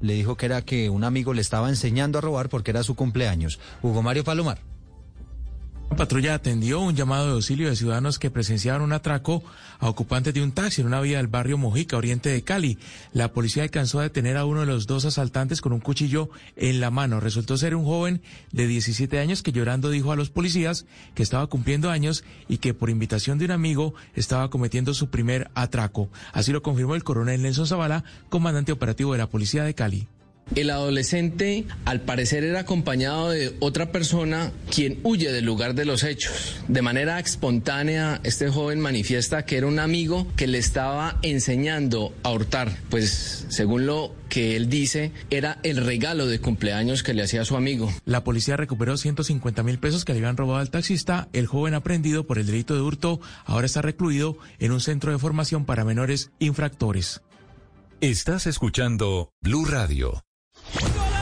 le dijo que era que un amigo le estaba enseñando a robar porque era su cumpleaños. Hugo Mario Palomar. La patrulla atendió un llamado de auxilio de ciudadanos que presenciaban un atraco a ocupantes de un taxi en una vía del barrio Mojica, oriente de Cali. La policía alcanzó a detener a uno de los dos asaltantes con un cuchillo en la mano. Resultó ser un joven de 17 años que llorando dijo a los policías que estaba cumpliendo años y que por invitación de un amigo estaba cometiendo su primer atraco. Así lo confirmó el coronel Nelson Zavala, comandante operativo de la policía de Cali. El adolescente al parecer era acompañado de otra persona quien huye del lugar de los hechos. De manera espontánea, este joven manifiesta que era un amigo que le estaba enseñando a hurtar, pues según lo que él dice, era el regalo de cumpleaños que le hacía a su amigo. La policía recuperó 150 mil pesos que le habían robado al taxista. El joven aprendido por el delito de hurto ahora está recluido en un centro de formación para menores infractores. Estás escuchando Blue Radio.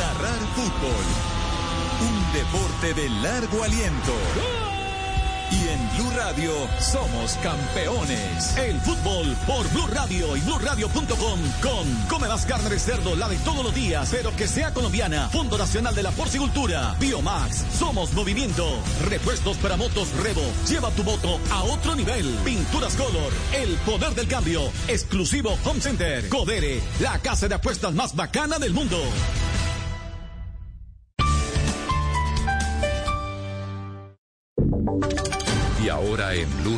Narrar fútbol. Un deporte de largo aliento. Y en Blue Radio somos campeones. El fútbol por Blue Radio y BlueRadio.com con Come más carne de cerdo, la de todos los días, pero que sea colombiana. Fondo Nacional de la Porcicultura. Biomax. Somos movimiento. Repuestos para motos Revo. Lleva tu moto a otro nivel. Pinturas Color. El poder del cambio. Exclusivo Home Center. Codere. La casa de apuestas más bacana del mundo.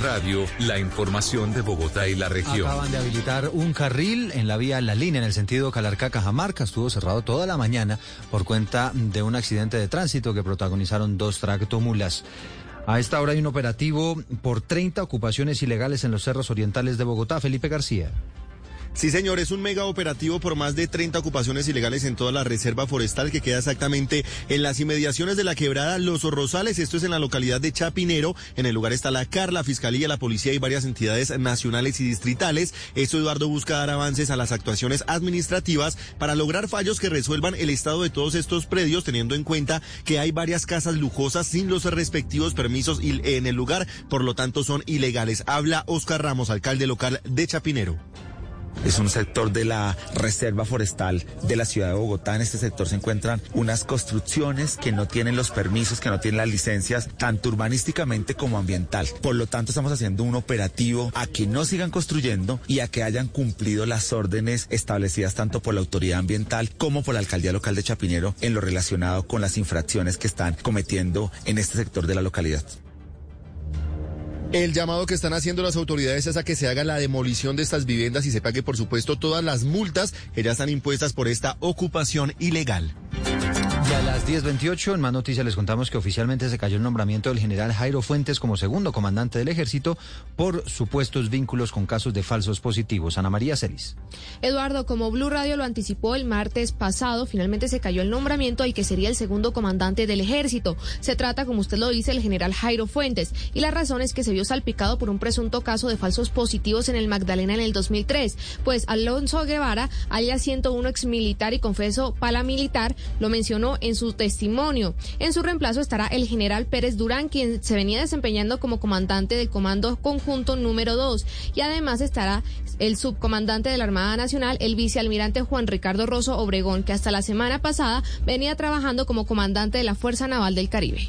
Radio, la información de Bogotá y la región. Acaban de habilitar un carril en la vía La Línea en el sentido Calarcá-Cajamarca. Estuvo cerrado toda la mañana por cuenta de un accidente de tránsito que protagonizaron dos tractomulas. A esta hora hay un operativo por 30 ocupaciones ilegales en los cerros orientales de Bogotá. Felipe García. Sí, señor, es un mega operativo por más de 30 ocupaciones ilegales en toda la reserva forestal que queda exactamente en las inmediaciones de la quebrada Los Rosales. Esto es en la localidad de Chapinero. En el lugar está la CAR, la Fiscalía, la Policía y varias entidades nacionales y distritales. Esto, Eduardo, busca dar avances a las actuaciones administrativas para lograr fallos que resuelvan el estado de todos estos predios, teniendo en cuenta que hay varias casas lujosas sin los respectivos permisos en el lugar, por lo tanto son ilegales. Habla Oscar Ramos, alcalde local de Chapinero. Es un sector de la reserva forestal de la ciudad de Bogotá. En este sector se encuentran unas construcciones que no tienen los permisos, que no tienen las licencias, tanto urbanísticamente como ambiental. Por lo tanto, estamos haciendo un operativo a que no sigan construyendo y a que hayan cumplido las órdenes establecidas tanto por la autoridad ambiental como por la alcaldía local de Chapinero en lo relacionado con las infracciones que están cometiendo en este sector de la localidad. El llamado que están haciendo las autoridades es a que se haga la demolición de estas viviendas y se pague, por supuesto, todas las multas que ya están impuestas por esta ocupación ilegal. A las 10.28, en más noticias les contamos que oficialmente se cayó el nombramiento del general Jairo Fuentes como segundo comandante del ejército por supuestos vínculos con casos de falsos positivos. Ana María Celis. Eduardo, como Blue Radio lo anticipó el martes pasado, finalmente se cayó el nombramiento al que sería el segundo comandante del ejército. Se trata, como usted lo dice, el general Jairo Fuentes. Y la razón es que se vio salpicado por un presunto caso de falsos positivos en el Magdalena en el 2003. Pues Alonso Guevara, alias 101 ex militar y confeso paramilitar, lo mencionó en su testimonio. En su reemplazo estará el general Pérez Durán, quien se venía desempeñando como comandante del Comando Conjunto número 2. Y además estará el subcomandante de la Armada Nacional, el vicealmirante Juan Ricardo Rosso Obregón, que hasta la semana pasada venía trabajando como comandante de la Fuerza Naval del Caribe.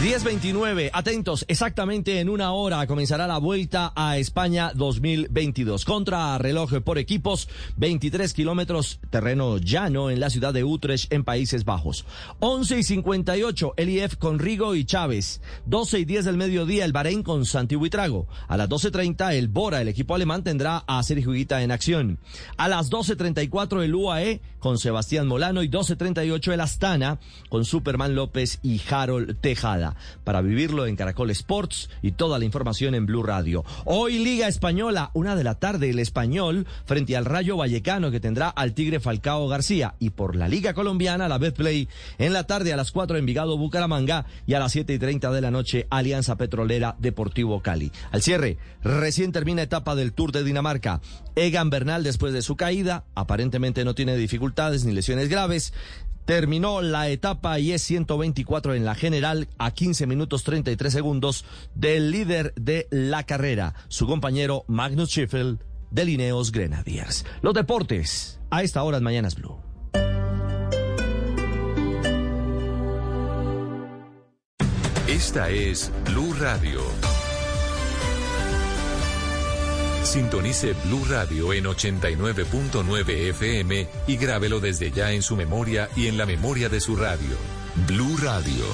10.29, atentos, exactamente en una hora comenzará la vuelta a España 2022. Contra reloj por equipos, 23 kilómetros terreno llano en la ciudad de Utrecht, en Países Bajos. 11 y 58, el IF con Rigo y Chávez. 12 y 10 del mediodía, el Bahrein con Santi Buitrago. A las 12.30, el Bora, el equipo alemán, tendrá a Sergio Higuita en acción. A las 12.34, el UAE con Sebastián Molano y 12.38, el Astana con Superman López y Harold Tejada para vivirlo en Caracol Sports y toda la información en Blue Radio. Hoy Liga Española, una de la tarde, el español frente al Rayo Vallecano que tendrá al Tigre Falcao García y por la Liga Colombiana, la Betplay, en la tarde a las 4 Envigado Bucaramanga y a las 7 y 30 de la noche Alianza Petrolera Deportivo Cali. Al cierre, recién termina etapa del Tour de Dinamarca. Egan Bernal después de su caída, aparentemente no tiene dificultades ni lesiones graves. Terminó la etapa y es 124 en la general a 15 minutos 33 segundos del líder de la carrera, su compañero Magnus Schiffel de Lineos Grenadiers. Los deportes a esta hora en Mañanas Blue. Esta es Blue Radio. Sintonice Blue Radio en 89.9 FM y grábelo desde ya en su memoria y en la memoria de su radio. Blue Radio,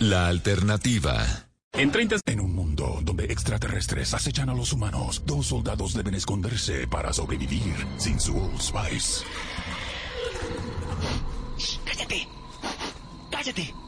la alternativa. En 30... En un mundo donde extraterrestres acechan a los humanos, dos soldados deben esconderse para sobrevivir sin su Old Spice. ¡Cállate! ¡Cállate!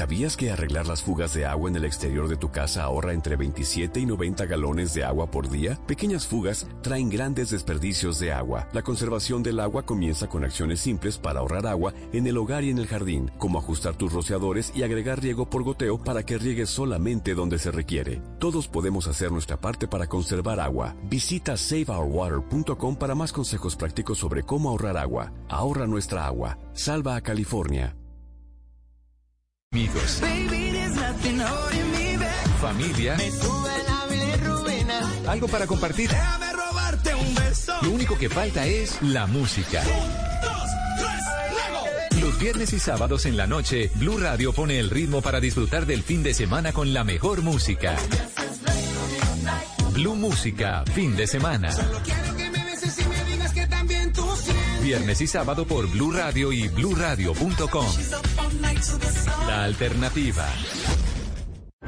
¿Sabías que arreglar las fugas de agua en el exterior de tu casa ahorra entre 27 y 90 galones de agua por día? Pequeñas fugas traen grandes desperdicios de agua. La conservación del agua comienza con acciones simples para ahorrar agua en el hogar y en el jardín, como ajustar tus rociadores y agregar riego por goteo para que riegues solamente donde se requiere. Todos podemos hacer nuestra parte para conservar agua. Visita saveourwater.com para más consejos prácticos sobre cómo ahorrar agua. Ahorra nuestra agua. Salva a California. Amigos. Familia. Algo para compartir. Lo único que falta es la música. Los viernes y sábados en la noche, Blue Radio pone el ritmo para disfrutar del fin de semana con la mejor música. Blue Música, fin de semana. Viernes y sábado por Blue Radio y bluradio.com. La alternativa.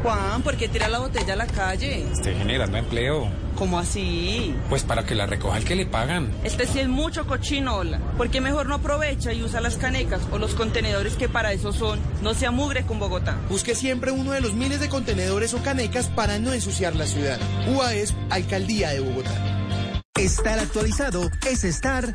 Juan, ¿por qué tira la botella a la calle? Estoy generando empleo. ¿Cómo así? Pues para que la recoja el que le pagan. Este sí es mucho cochinola. ¿Por qué mejor no aprovecha y usa las canecas o los contenedores que para eso son? No se amugre con Bogotá. Busque siempre uno de los miles de contenedores o canecas para no ensuciar la ciudad. UAS, Alcaldía de Bogotá. Estar actualizado es estar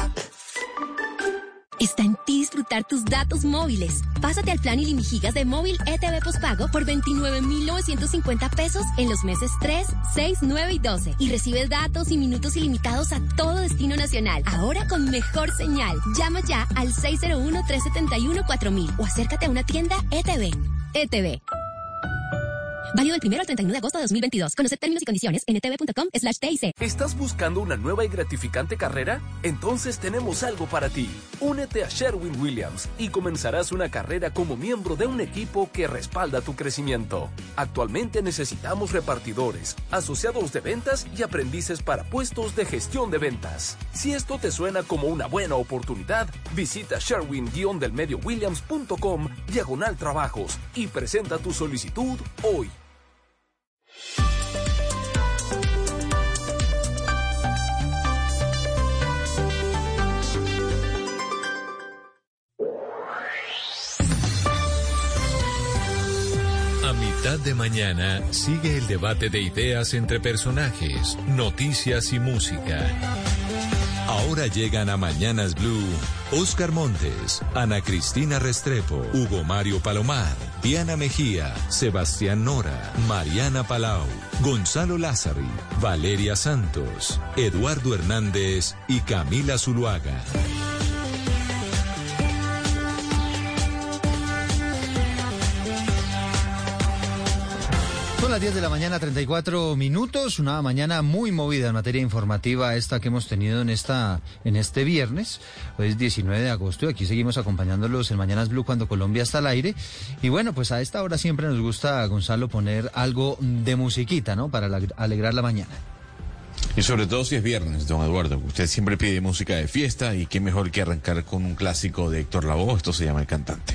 Está en ti disfrutar tus datos móviles. Pásate al plan ilimigigas de móvil ETV Postpago por 29,950 pesos en los meses 3, 6, 9 y 12. Y recibes datos y minutos ilimitados a todo destino nacional. Ahora con mejor señal. Llama ya al 601-371-4000 o acércate a una tienda ETV. ETV. Válido del 1 al 31 de agosto de 2022. Conocer términos y condiciones en slash. ¿Estás buscando una nueva y gratificante carrera? Entonces tenemos algo para ti. Únete a Sherwin Williams y comenzarás una carrera como miembro de un equipo que respalda tu crecimiento. Actualmente necesitamos repartidores, asociados de ventas y aprendices para puestos de gestión de ventas. Si esto te suena como una buena oportunidad, visita sherwin-williams.com diagonal trabajos y presenta tu solicitud hoy. A mitad de mañana sigue el debate de ideas entre personajes, noticias y música. Ahora llegan a Mañanas Blue Oscar Montes, Ana Cristina Restrepo, Hugo Mario Palomar, Diana Mejía, Sebastián Nora, Mariana Palau, Gonzalo Lázari, Valeria Santos, Eduardo Hernández y Camila Zuluaga. Son las 10 de la mañana, 34 minutos, una mañana muy movida en materia informativa esta que hemos tenido en esta en este viernes. Hoy es 19 de agosto y aquí seguimos acompañándolos en Mañanas Blue cuando Colombia está al aire. Y bueno, pues a esta hora siempre nos gusta, Gonzalo, poner algo de musiquita, ¿no? Para alegrar la mañana. Y sobre todo si es viernes, don Eduardo. Usted siempre pide música de fiesta y qué mejor que arrancar con un clásico de Héctor Lavoe. Esto se llama El Cantante.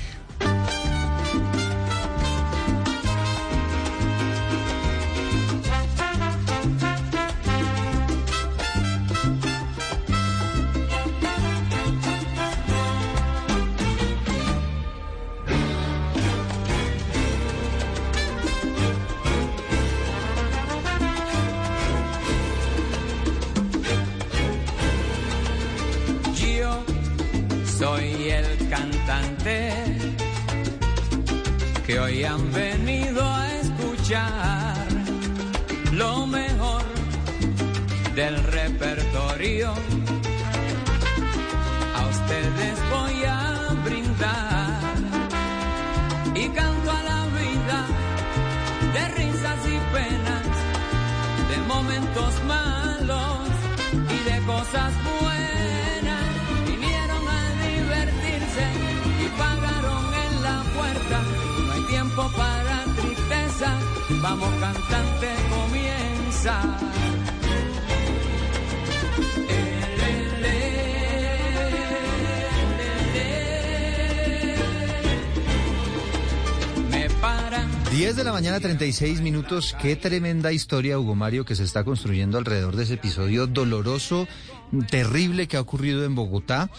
Para 10 de la mañana, 36 minutos. Qué tremenda historia, Hugo Mario, que se está construyendo alrededor de ese episodio doloroso, terrible que ha ocurrido en Bogotá.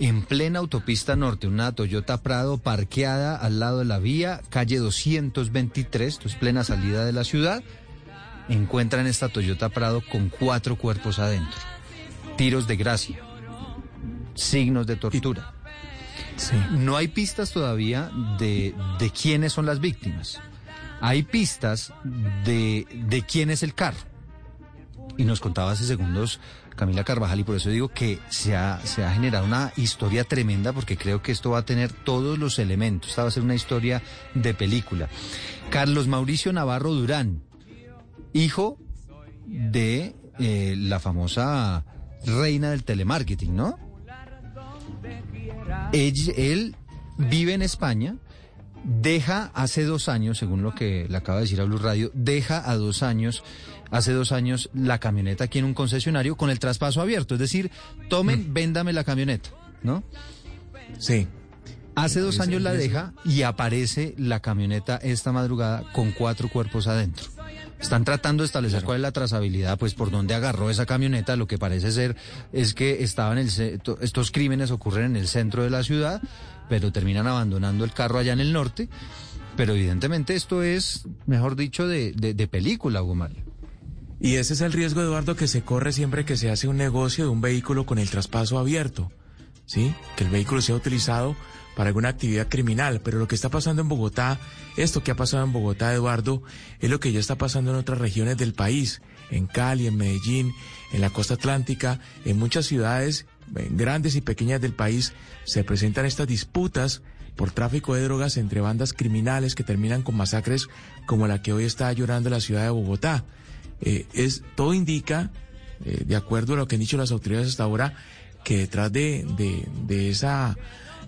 En plena autopista norte, una Toyota Prado parqueada al lado de la vía, calle 223, esto es plena salida de la ciudad. Encuentran esta Toyota Prado con cuatro cuerpos adentro. Tiros de gracia. Signos de tortura. No hay pistas todavía de, de quiénes son las víctimas. Hay pistas de, de quién es el carro. Y nos contaba hace segundos Camila Carvajal y por eso digo que se ha, se ha generado una historia tremenda porque creo que esto va a tener todos los elementos. Esta va a ser una historia de película. Carlos Mauricio Navarro Durán, hijo de eh, la famosa reina del telemarketing, ¿no? Él, él vive en España, deja hace dos años, según lo que le acaba de decir a Blue Radio, deja a dos años, hace dos años, la camioneta aquí en un concesionario con el traspaso abierto. Es decir, tomen, véndame la camioneta, ¿no? Sí. Hace dos años la deja y aparece la camioneta esta madrugada con cuatro cuerpos adentro. Están tratando de establecer cuál es la trazabilidad, pues por dónde agarró esa camioneta. Lo que parece ser es que estaban el, estos crímenes ocurren en el centro de la ciudad, pero terminan abandonando el carro allá en el norte. Pero evidentemente esto es, mejor dicho, de, de, de película, Hugo Mario. Y ese es el riesgo, Eduardo, que se corre siempre que se hace un negocio de un vehículo con el traspaso abierto. ¿Sí? Que el vehículo sea utilizado para alguna actividad criminal. Pero lo que está pasando en Bogotá, esto que ha pasado en Bogotá, Eduardo, es lo que ya está pasando en otras regiones del país. En Cali, en Medellín, en la costa atlántica, en muchas ciudades grandes y pequeñas del país se presentan estas disputas por tráfico de drogas entre bandas criminales que terminan con masacres como la que hoy está llorando la ciudad de Bogotá. Eh, es, todo indica, eh, de acuerdo a lo que han dicho las autoridades hasta ahora, que detrás de, de, de esa,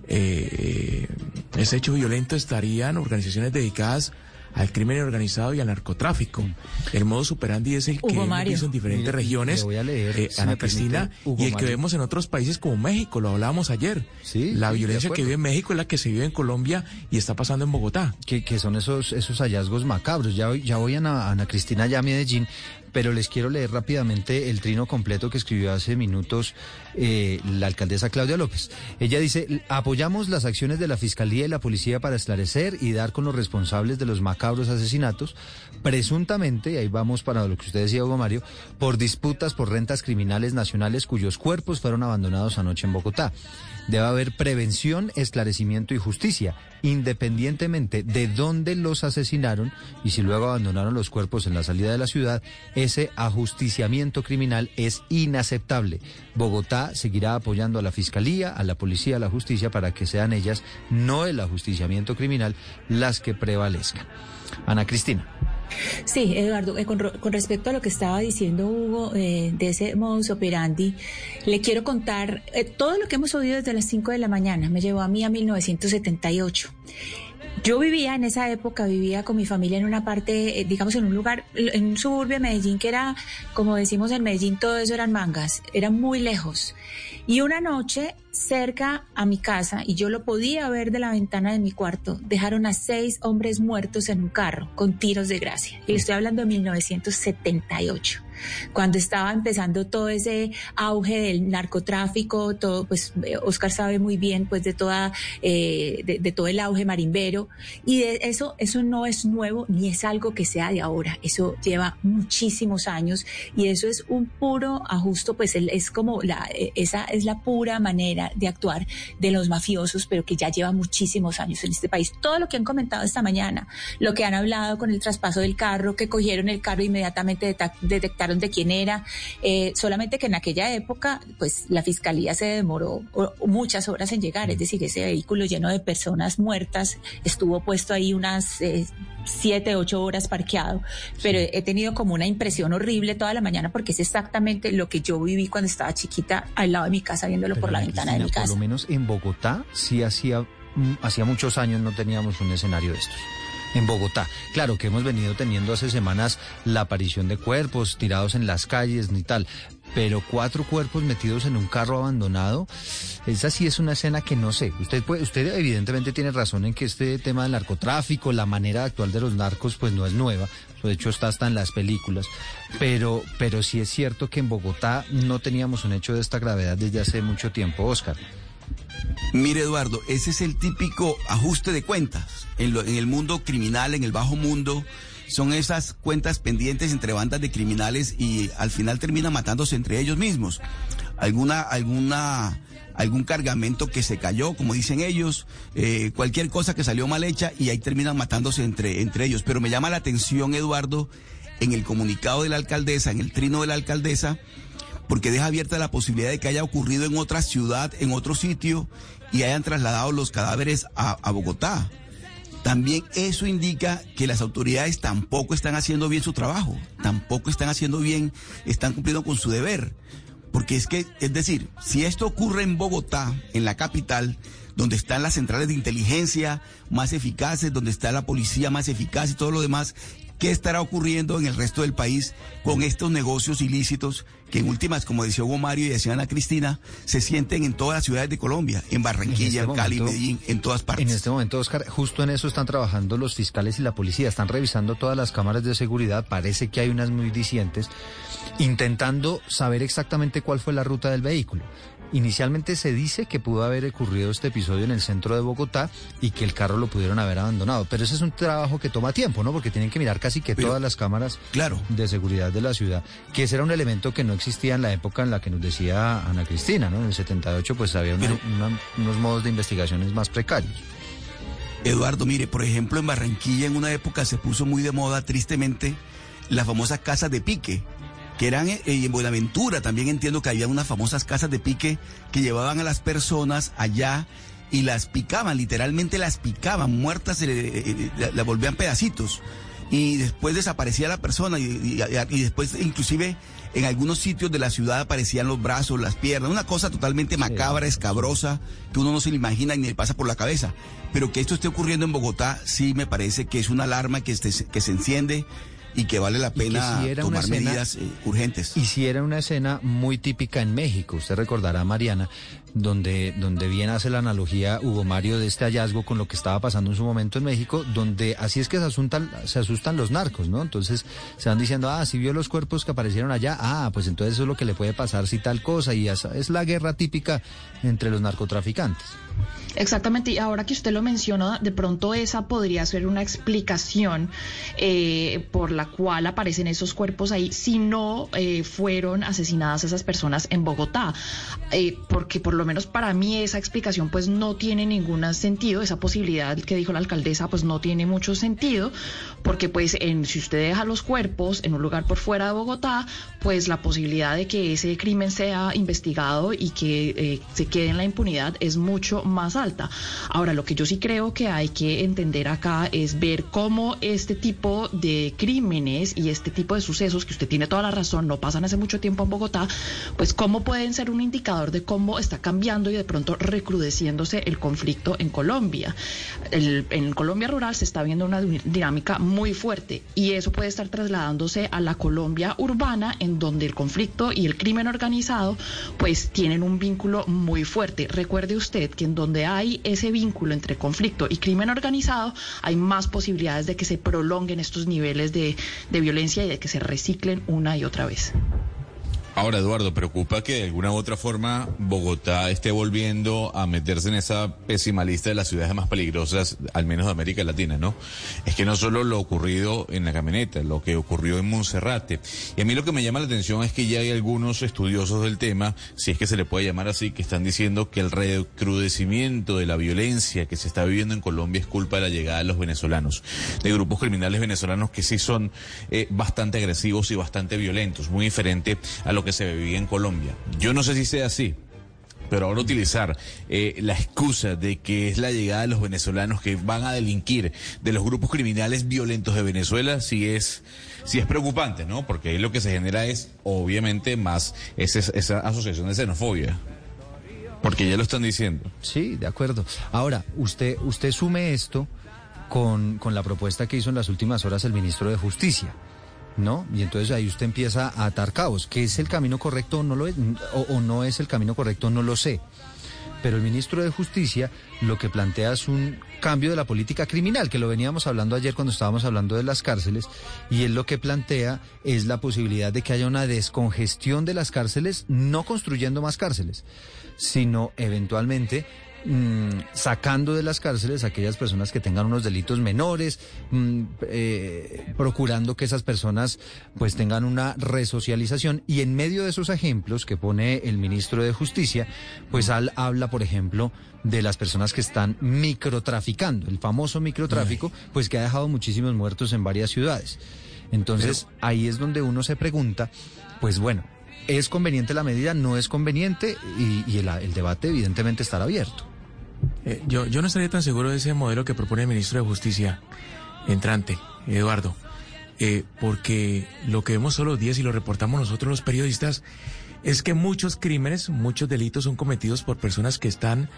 eh, ese hecho violento estarían organizaciones dedicadas al crimen organizado y al narcotráfico. El modo superandi es el que hemos visto en diferentes regiones, le leer, eh, si Ana permite, Cristina, y el que vemos en otros países como México, lo hablábamos ayer. la sí, de violencia que vive en México es la que se vive en Colombia y está pasando en Bogotá. que, que son esos, esos hallazgos macabros. Ya, voy- ya voy a Ana, Ana Cristina, ya a Medellín, pero les quiero leer rápidamente el trino completo que escribió hace minutos eh, la alcaldesa Claudia López. Ella dice, apoyamos las acciones de la Fiscalía y la Policía para esclarecer y dar con los responsables de los macabros asesinatos, presuntamente, y ahí vamos para lo que usted decía, Hugo Mario, por disputas por rentas criminales nacionales cuyos cuerpos fueron abandonados anoche en Bogotá. Debe haber prevención, esclarecimiento y justicia, independientemente de dónde los asesinaron y si luego abandonaron los cuerpos en la salida de la ciudad, ese ajusticiamiento criminal es inaceptable. Bogotá seguirá apoyando a la Fiscalía, a la Policía, a la Justicia para que sean ellas, no el ajusticiamiento criminal, las que prevalezcan. Ana Cristina. Sí, Eduardo, eh, con, respecto a lo que estaba diciendo Hugo eh, de ese modus operandi, le quiero contar eh, todo lo que hemos oído desde las 5 de la mañana. Me llevó a mí a 1978. Yo vivía en esa época, vivía con mi familia en una parte, digamos, en un lugar, en un suburbio de Medellín que era, como decimos en Medellín, todo eso eran mangas, era muy lejos. Y una noche cerca a mi casa, y yo lo podía ver de la ventana de mi cuarto, dejaron a seis hombres muertos en un carro con tiros de gracia. Y estoy hablando de 1978 cuando estaba empezando todo ese auge del narcotráfico, todo, pues Oscar sabe muy bien, pues de toda, eh, de, todo el auge marimbero, y de eso, eso no es nuevo ni es algo que sea de ahora, eso lleva muchísimos años y eso es un puro ajuste, pues es como la, esa es la pura manera de actuar de los mafiosos, pero que ya lleva muchísimos años en este país. Todo lo que han comentado esta mañana, lo que han hablado con el traspaso del carro, que cogieron el carro e inmediatamente detectaron de quién era, eh, solamente que en aquella época, pues la fiscalía se demoró muchas horas en llegar, es decir, ese vehículo lleno de personas muertas estuvo puesto ahí unas eh, siete, ocho horas parqueado, pero he tenido como una impresión horrible toda la mañana porque es exactamente lo que yo viví cuando estaba chiquita al lado de mi casa viéndolo por la ventana de mi casa. Por lo menos en Bogotá sí hacía, mm, hacía muchos años no teníamos un escenario de estos en Bogotá. Claro que hemos venido teniendo hace semanas la aparición de cuerpos tirados en las calles ni tal, pero cuatro cuerpos metidos en un carro abandonado, esa sí es una escena que no sé. Usted usted evidentemente tiene razón en que este tema del narcotráfico, la manera actual de los narcos, pues no es nueva. De hecho, está hasta en las películas. Pero, pero sí es cierto que en Bogotá no teníamos un hecho de esta gravedad desde hace mucho tiempo, Oscar. Mire, Eduardo, ese es el típico ajuste de cuentas. En, en, el mundo criminal, en el bajo mundo, son esas cuentas pendientes entre bandas de criminales y al final terminan matándose entre ellos mismos. Alguna, alguna, algún cargamento que se cayó, como dicen ellos, eh, cualquier cosa que salió mal hecha y ahí terminan matándose entre, entre ellos. Pero me llama la atención, Eduardo, en el comunicado de la alcaldesa, en el trino de la alcaldesa, porque deja abierta la posibilidad de que haya ocurrido en otra ciudad, en otro sitio, y hayan trasladado los cadáveres a, Bogotá. También eso indica que las autoridades tampoco están haciendo bien su trabajo, tampoco están haciendo bien, están cumpliendo con su deber. Porque es que, es decir, si esto ocurre en Bogotá, en la capital, donde están las centrales de inteligencia más eficaces, donde está la policía más eficaz y todo lo demás, ¿Qué estará ocurriendo en el resto del país con estos negocios ilícitos que en últimas, como decía Hugo Mario y decía Ana Cristina, se sienten en todas las ciudades de Colombia, en Barranquilla, en, este Cali, Medellín, en todas partes? En este momento, Oscar, justo en eso están trabajando los fiscales y la policía, están revisando todas las cámaras de seguridad, parece que hay unas muy dicientes, intentando saber exactamente cuál fue la ruta del vehículo. Inicialmente se dice que pudo haber ocurrido este episodio en el centro de Bogotá y que el carro lo pudieron haber abandonado. Pero ese es un trabajo que toma tiempo, ¿no? Porque tienen que mirar casi que todas las cámaras claro. de seguridad de la ciudad. Que ese era un elemento que no existía en la época en la que nos decía Ana Cristina, ¿no? En el 78 pues había unos modos de investigaciones más precarios. Eduardo, mire, por ejemplo, en Barranquilla en una época se puso muy de moda, tristemente, la famosa casa de pique que eran eh, en Buenaventura, también entiendo que había unas famosas casas de pique que llevaban a las personas allá y las picaban, literalmente las picaban, muertas, las eh, eh, volvían pedacitos. Y después desaparecía la persona y, después inclusive en algunos sitios de la ciudad aparecían los brazos, las piernas, una cosa totalmente macabra, escabrosa, que uno no se le imagina ni le pasa por la cabeza. Pero que esto esté ocurriendo en Bogotá sí me parece que es una alarma que, que se enciende y que vale la pena si tomar escena- medidas eh, urgentes. Y si era una escena muy típica en México, usted recordará, Mariana, donde, donde bien hace la analogía Hugo Mario de este hallazgo con lo que estaba pasando en su momento en México, donde así es que se asustan, se asustan los narcos, ¿no? Entonces se van diciendo, ah, si vio los cuerpos que aparecieron allá, ah, pues entonces eso es lo que le puede pasar si tal cosa, y esa es la guerra típica entre los narcotraficantes. Exactamente, y ahora que usted lo menciona, de pronto esa podría ser una explicación eh, por la cual aparecen esos cuerpos ahí, si no eh, fueron asesinadas esas personas en Bogotá, Eh, porque por lo menos para mí esa explicación pues no tiene ningún sentido, esa posibilidad que dijo la alcaldesa pues no tiene mucho sentido, porque pues en, si usted deja los cuerpos en un lugar por fuera de Bogotá, pues la posibilidad de que ese crimen sea investigado y que eh, se quede en la impunidad es mucho más alta. Ahora, lo que yo sí creo que hay que entender acá es ver cómo este tipo de crímenes y este tipo de sucesos, que usted tiene toda la razón, no pasan hace mucho tiempo en Bogotá, pues cómo pueden ser un indicador de cómo está cambiando y de pronto recrudeciéndose el conflicto en Colombia. En Colombia rural se está viendo una di- dinámica muy fuerte y eso puede estar trasladándose a la Colombia urbana en donde el conflicto y el crimen organizado pues tienen un vínculo muy fuerte. Recuerde usted que en donde hay ese vínculo entre conflicto y crimen organizado hay más posibilidades de que se prolonguen estos niveles de violencia y de que se reciclen una y otra vez. Ahora, Eduardo, preocupa que de alguna u otra forma Bogotá esté volviendo a meterse en esa pésima lista de las ciudades más peligrosas, al menos de América Latina, ¿no? Es que no solo lo ocurrido en la camioneta, lo que ocurrió en Monserrate. Y a mí lo que me llama la atención es que ya hay algunos estudiosos del tema, si es que se le puede llamar así, que están diciendo que el recrudecimiento de la violencia que se está viviendo en Colombia es culpa de la llegada de los venezolanos, de grupos criminales venezolanos que sí son eh, bastante agresivos y bastante violentos, muy diferente a lo que se vivía en Colombia. Yo no sé si sea así. Pero ahora utilizar eh, la excusa de que es la llegada de los venezolanos que van a delinquir de los grupos criminales violentos de Venezuela, sí es, sí es preocupante, ¿no? Porque ahí lo que se genera es, obviamente, más ese- esa asociación de xenofobia. Porque ya lo están diciendo. Sí, de acuerdo. Ahora, usted, usted sume esto con, con la propuesta que hizo en las últimas horas el ministro de Justicia. ¿No? Y entonces ahí usted empieza a atar cabos. ¿Qué es el camino correcto no, lo es, o, o no es el camino correcto? No lo sé. Pero el ministro de Justicia lo que plantea es un cambio de la política criminal, que lo veníamos hablando ayer cuando estábamos hablando de las cárceles, y él lo que plantea es la posibilidad de que haya una descongestión de las cárceles, no construyendo más cárceles, sino eventualmente mm, sacando de las cárceles a aquellas personas que tengan unos delitos menores, mm, eh, procurando que esas personas pues tengan una resocialización y en medio de esos ejemplos que pone el ministro de Justicia, pues al, habla por ejemplo de las personas que están microtraficando, el famoso microtráfico, pues que ha dejado muchísimos muertos en varias ciudades. Entonces ahí es donde uno se pregunta, pues bueno, ¿es conveniente la medida? ¿No es conveniente? Y, y el, el debate evidentemente estará abierto. Eh, yo, yo no estaría tan seguro de ese modelo que propone el ministro de Justicia entrante, Eduardo, eh, porque lo que vemos todos los días y lo reportamos nosotros los periodistas es que muchos crímenes, muchos delitos son cometidos por personas que están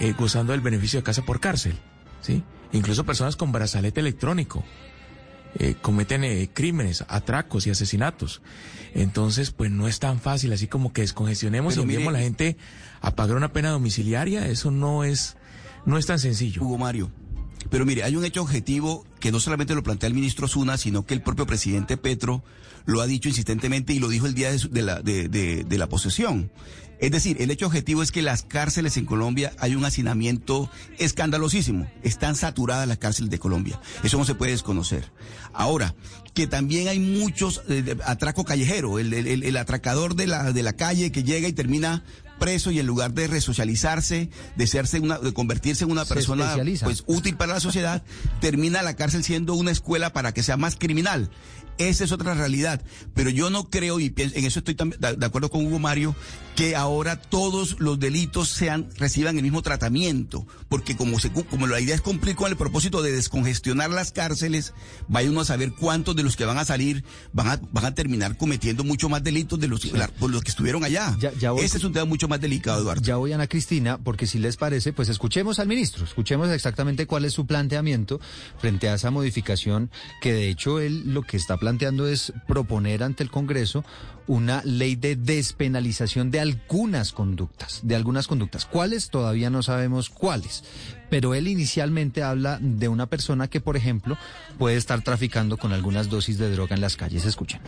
eh, gozando del beneficio de casa por cárcel, ¿sí? Incluso personas con brazalete electrónico. eh, cometen eh, crímenes, atracos y asesinatos. Entonces, pues no es tan fácil, así como que descongestionemos Pero y mire- enviemos a la gente a pagar una pena domiciliaria, eso no es, no es tan sencillo. Hugo Mario. Pero mire, hay un hecho objetivo que no solamente lo plantea el ministro Zuna, sino que el propio presidente Petro lo ha dicho insistentemente y lo dijo el día de, la, posesión. Es decir, el hecho objetivo es que las cárceles en Colombia hay un hacinamiento escandalosísimo. Están saturadas las cárceles de Colombia. Eso no se puede desconocer. Ahora, que también hay muchos eh, de- atraco callejero, el, atracador de la calle que llega y termina preso y en lugar de resocializarse, de serse una, de convertirse en una Se persona pues útil para la sociedad, termina la cárcel siendo una escuela para que sea más criminal. Esa es otra realidad. Pero yo no creo, y pienso- en eso estoy tam- de acuerdo con Hugo Mario, que ahora todos los delitos sean, reciban el mismo tratamiento. Porque como, se, como la idea es cumplir con el propósito de descongestionar las cárceles, vaya uno a saber cuántos de los que van a salir van a, van a terminar cometiendo mucho más delitos de los, la- por los que estuvieron allá. Ya- ya voy Ese es un tema mucho mucho más delicado, Eduardo. Ya voy, Ana Cristina, porque si les parece, pues escuchemos al ministro, escuchemos exactamente cuál es su planteamiento frente a esa modificación que de hecho él lo que está planteando es proponer ante el Congreso una ley de despenalización de algunas conductas, de algunas conductas. ¿Cuáles? Todavía no sabemos cuáles. Pero él inicialmente habla de una persona que, por ejemplo, puede estar traficando con algunas dosis de droga en las calles. Escuchen.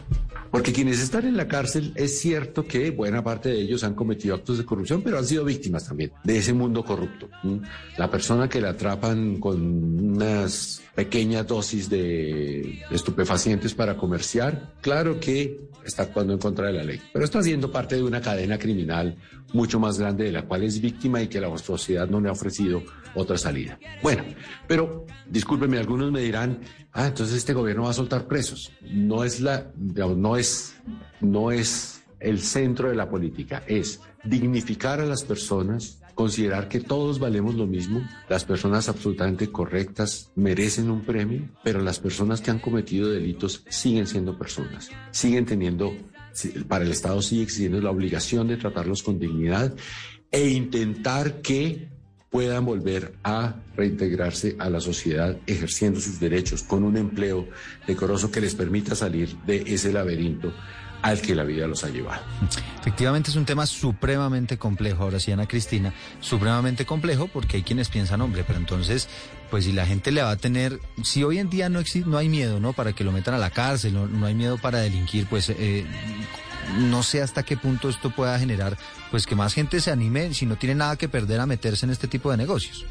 Porque quienes están en la cárcel es cierto que buena parte de ellos han cometido actos de corrupción, pero han sido víctimas también de ese mundo corrupto. La persona que la atrapan con unas pequeñas dosis de estupefacientes para comerciar, claro que está actuando en contra de la ley, pero está siendo parte de una cadena criminal mucho más grande de la cual es víctima y que la sociedad no le ha ofrecido otra salida. Bueno, pero discúlpenme, algunos me dirán, ah, entonces este gobierno va a soltar presos. No es la, no es, no es el centro de la política, es dignificar a las personas, considerar que todos valemos lo mismo, las personas absolutamente correctas merecen un premio, pero las personas que han cometido delitos siguen siendo personas, siguen teniendo, para el Estado sigue existiendo la obligación de tratarlos con dignidad e intentar que puedan volver a reintegrarse a la sociedad ejerciendo sus derechos con un empleo decoroso que les permita salir de ese laberinto al que la vida los ha llevado. Efectivamente es un tema supremamente complejo, ahora sí, Ana Cristina, supremamente complejo porque hay quienes piensan, hombre, pero entonces, pues si la gente le va a tener, si hoy en día no, existe, no hay miedo, ¿no? Para que lo metan a la cárcel, no, no hay miedo para delinquir, pues... Eh, no sé hasta qué punto esto pueda generar pues que más gente se anime si no tiene nada que perder a meterse en este tipo de negocios.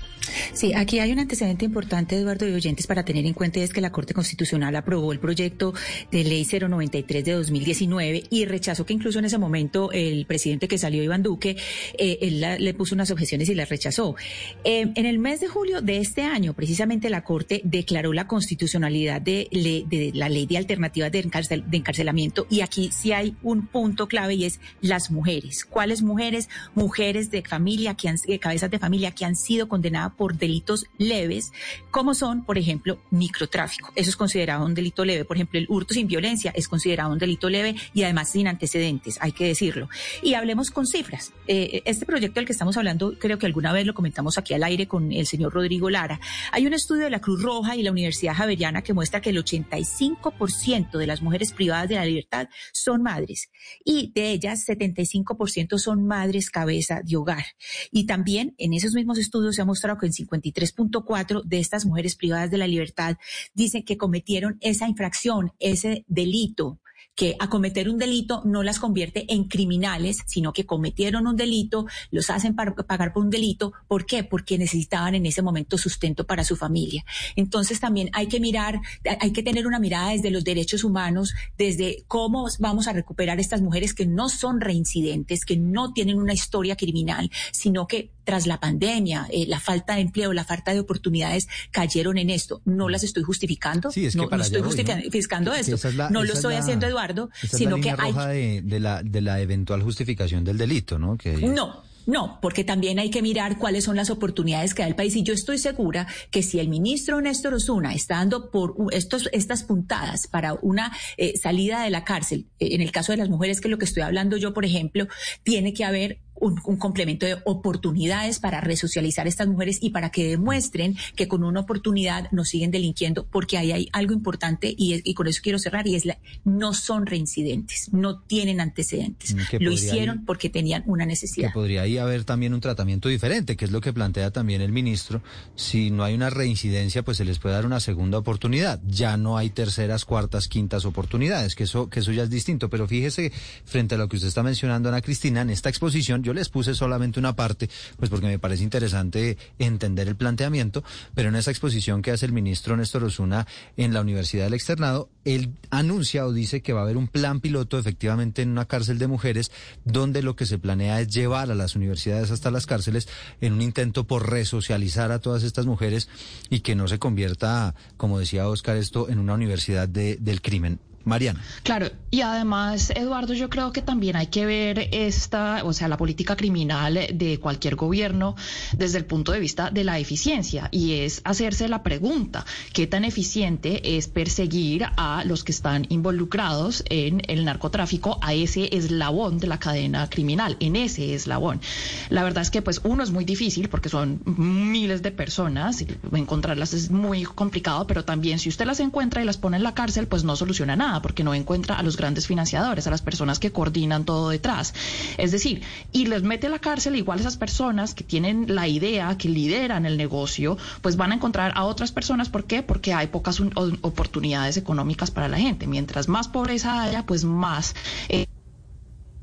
Sí, aquí hay un antecedente importante, Eduardo y oyentes, para tener en cuenta, y es que la Corte Constitucional aprobó el proyecto de ley 093 de 2019 y rechazó que incluso en ese momento el presidente que salió, Iván Duque, eh, él la- le puso unas objeciones y las rechazó. Eh, en el mes de julio de este año, precisamente la Corte declaró la constitucionalidad de, le- de la ley de alternativas de, de encarcelamiento y aquí sí hay un punto clave y es las mujeres. ¿Cuáles mujeres? Mujeres de familia, que han, cabezas de familia que han sido condenadas por delitos leves, como son, por ejemplo, microtráfico. Eso es considerado un delito leve. Por ejemplo, el hurto sin violencia es considerado un delito leve y además sin antecedentes, hay que decirlo. Y hablemos con cifras. Eh, este proyecto del que estamos hablando, creo que alguna vez lo comentamos aquí al aire con el señor Rodrigo Lara. Hay un estudio de la Cruz Roja y la Universidad Javeriana que muestra que el 85% de las mujeres privadas de la libertad son madres y de ellas 75% son madres cabeza de hogar. Y también en esos mismos estudios se ha mostrado que en 53.4 de estas mujeres privadas de la libertad dicen que cometieron esa infracción, ese delito que a cometer un delito no las convierte en criminales, sino que cometieron un delito, los hacen para pagar por un delito. ¿Por qué? Porque necesitaban en ese momento sustento para su familia. Entonces también hay que mirar, hay que tener una mirada desde los derechos humanos, desde cómo vamos a recuperar estas mujeres que no son reincidentes, que no tienen una historia criminal, sino que tras la pandemia, eh, la falta de empleo, la falta de oportunidades cayeron en esto. No las estoy justificando, Sí, es que no, no estoy allá voy, ¿no? justificando esto, esa es la- no lo es estoy la- haciendo Eduardo, es la sino que hay de, de la, de la eventual justificación del delito, ¿no? Que, no, no, porque también hay que mirar cuáles son las oportunidades que da el país. Y yo estoy segura que si el ministro Néstor Osuna está dando por estos, estas puntadas para una eh, salida de la cárcel, eh, en el caso de las mujeres, que es lo que estoy hablando yo, por ejemplo, tiene que haber un, un complemento de oportunidades para resocializar a estas mujeres y para que demuestren que con una oportunidad no siguen delinquiendo, porque ahí hay algo importante y, es- y con eso quiero cerrar, y es la, no son reincidentes, no tienen antecedentes. Mm, que Lo hicieron porque tenían una que necesidad. podría ahí haber también un tratamiento diferente, que es lo que plantea también el ministro. Si no hay una reincidencia, pues se les puede dar una segunda oportunidad. Ya no hay terceras, cuartas, quintas oportunidades, que eso, que eso ya es distinto. Pero fíjese, frente a lo que usted está mencionando, Ana Cristina, en esta exposición yo les puse solamente una parte, pues porque me parece interesante entender el planteamiento, pero en esa exposición que hace el ministro Néstor Osuna en la Universidad del Externado, él anuncia o dice que va a haber un plan piloto efectivamente en una cárcel de mujeres, donde lo que se planea es llevar a las universidades hasta las cárceles en un intento por resocializar a todas estas mujeres y que no se convierta, como decía Oscar, esto en una universidad de- del crimen. Mariana. Claro, y además, Eduardo, yo creo que también hay que ver esta, o sea, la política criminal de cualquier gobierno desde el punto de vista de la eficiencia y es hacerse la pregunta, ¿qué tan eficiente es perseguir a los que están involucrados en el narcotráfico, a ese eslabón de la cadena criminal, en ese eslabón? La verdad es que pues uno es muy difícil porque son miles de personas, y encontrarlas es muy complicado, pero también si usted las encuentra y las pone en la cárcel, pues no soluciona nada porque no encuentra a los grandes financiadores, a las personas que coordinan todo detrás. Es decir, y les mete a la cárcel igual esas personas que tienen la idea, que lideran el negocio, pues van a encontrar a otras personas. ¿Por qué? Porque hay pocas oportunidades económicas para la gente. Mientras más pobreza haya, pues más... eh,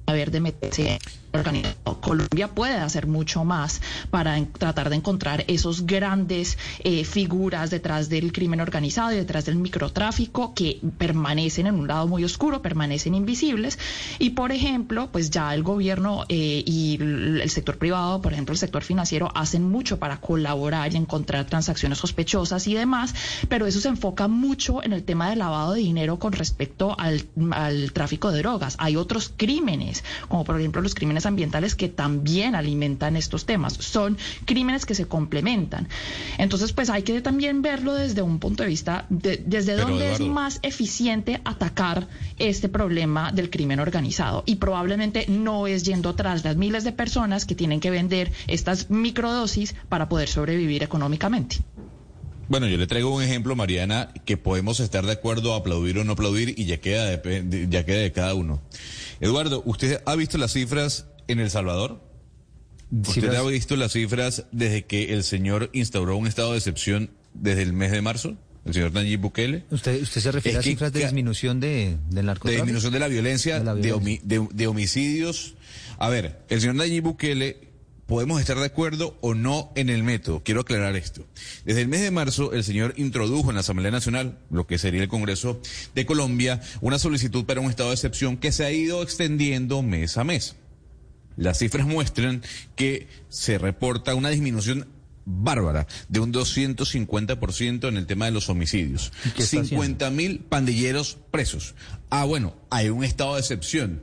haber de meterse organizado. Colombia puede hacer mucho más para tratar de encontrar esos grandes eh, figuras detrás del crimen organizado y detrás del microtráfico que permanecen en un lado muy oscuro, permanecen invisibles. Y por ejemplo, pues ya el gobierno eh, y el el sector privado, por ejemplo, el sector financiero, hacen mucho para colaborar y encontrar transacciones sospechosas y demás, pero eso se enfoca mucho en el tema del lavado de dinero con respecto al, al tráfico de drogas. Hay otros crímenes, como por ejemplo los crímenes ambientales que también alimentan estos temas. Son crímenes que se complementan. Entonces, pues hay que también verlo desde un punto de vista de- desde Pero, dónde es más eficiente atacar este problema del crimen organizado. Y probablemente no es yendo tras las miles de personas que tienen que vender estas microdosis para poder sobrevivir económicamente. Bueno, yo le traigo un ejemplo, Mariana, que podemos estar de acuerdo, aplaudir o no aplaudir, y ya queda, de- ya queda de cada uno. Eduardo, ¿usted ha visto las cifras en El Salvador? ¿Usted ha visto las cifras desde que el señor instauró un estado de excepción desde el mes de marzo? El señor Nayib Bukele. ¿Usted, usted se refiere Es a que cifras de disminución de, del de narcotráfico? disminución de la violencia, De la de, violencia. homi- de homicidios. A ver, el señor Nayib Bukele, podemos estar de acuerdo o no en el método. Quiero aclarar esto. Desde el mes de marzo, el señor introdujo en la Asamblea Nacional, lo que sería el Congreso de Colombia, una solicitud para un estado de excepción que se ha ido extendiendo mes a mes. Las cifras muestran que se reporta una disminución bárbara de un 250% en el tema de los homicidios. qué está 50 mil pandilleros presos. Ah, bueno, hay un estado de excepción.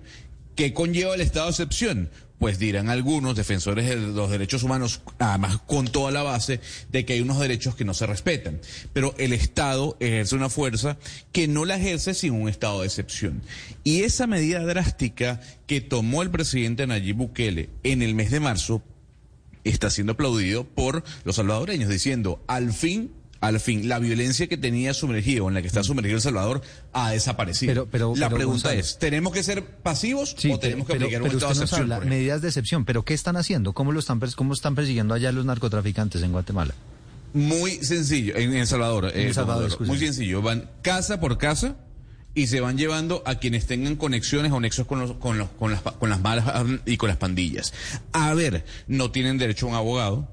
¿Qué conlleva el estado de excepción? Pues dirán algunos defensores de los derechos humanos, además con toda la base de que hay unos derechos que no se respetan. Pero el Estado ejerce una fuerza que no la ejerce sin un estado de excepción. Y esa medida drástica que tomó el presidente Nayib Bukele en el mes de marzo está siendo aplaudido por los salvadoreños, diciendo, al fin, al fin, la violencia que tenía sumergido, en la que está sumergido El Salvador, ha desaparecido. Pero- pero- la pero, pregunta es, ¿tenemos que ser pasivos Sí, o tenemos que aplicar un estado de excepción? habla medidas de excepción, pero ¿qué están haciendo? ¿Cómo lo están, cómo están persiguiendo allá los narcotraficantes en Guatemala? Muy sencillo, en El Salvador, En El eh, Salvador, Comodoro, excuse. muy sencillo, van casa por casa y se van llevando a quienes tengan conexiones o nexos con, los, con, los, con, las, con las malas y con las pandillas. A ver, no tienen derecho a un abogado,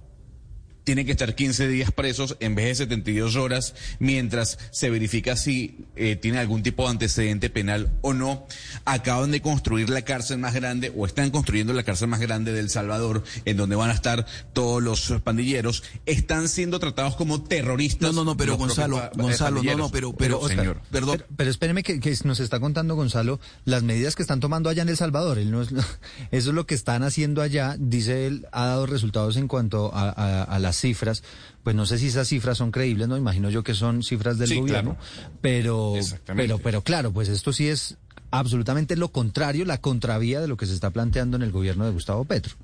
tienen que estar 15 días presos en vez de 72 horas mientras se verifica si eh, tiene algún tipo de antecedente penal o no. Acaban de construir la cárcel más grande o están construyendo la cárcel más grande del Salvador en donde van a estar todos los pandilleros. Están siendo tratados como terroristas. No, no, no, pero Gonzalo, eh, Gonzalo, no, no, pero, pero, señor. perdón. Pero, pero espéreme que, que nos está contando Gonzalo las medidas que están tomando allá en El Salvador. Él no es, eso es lo que están haciendo allá. Dice él, ha dado resultados en cuanto a, a- a las cifras. Pues no sé si esas cifras son creíbles, ¿no? Imagino yo que son cifras del Sí, gobierno. Pero, pero, pero claro, pues esto sí es absolutamente lo contrario, la contravía de lo que se está planteando en el gobierno de Gustavo Petro.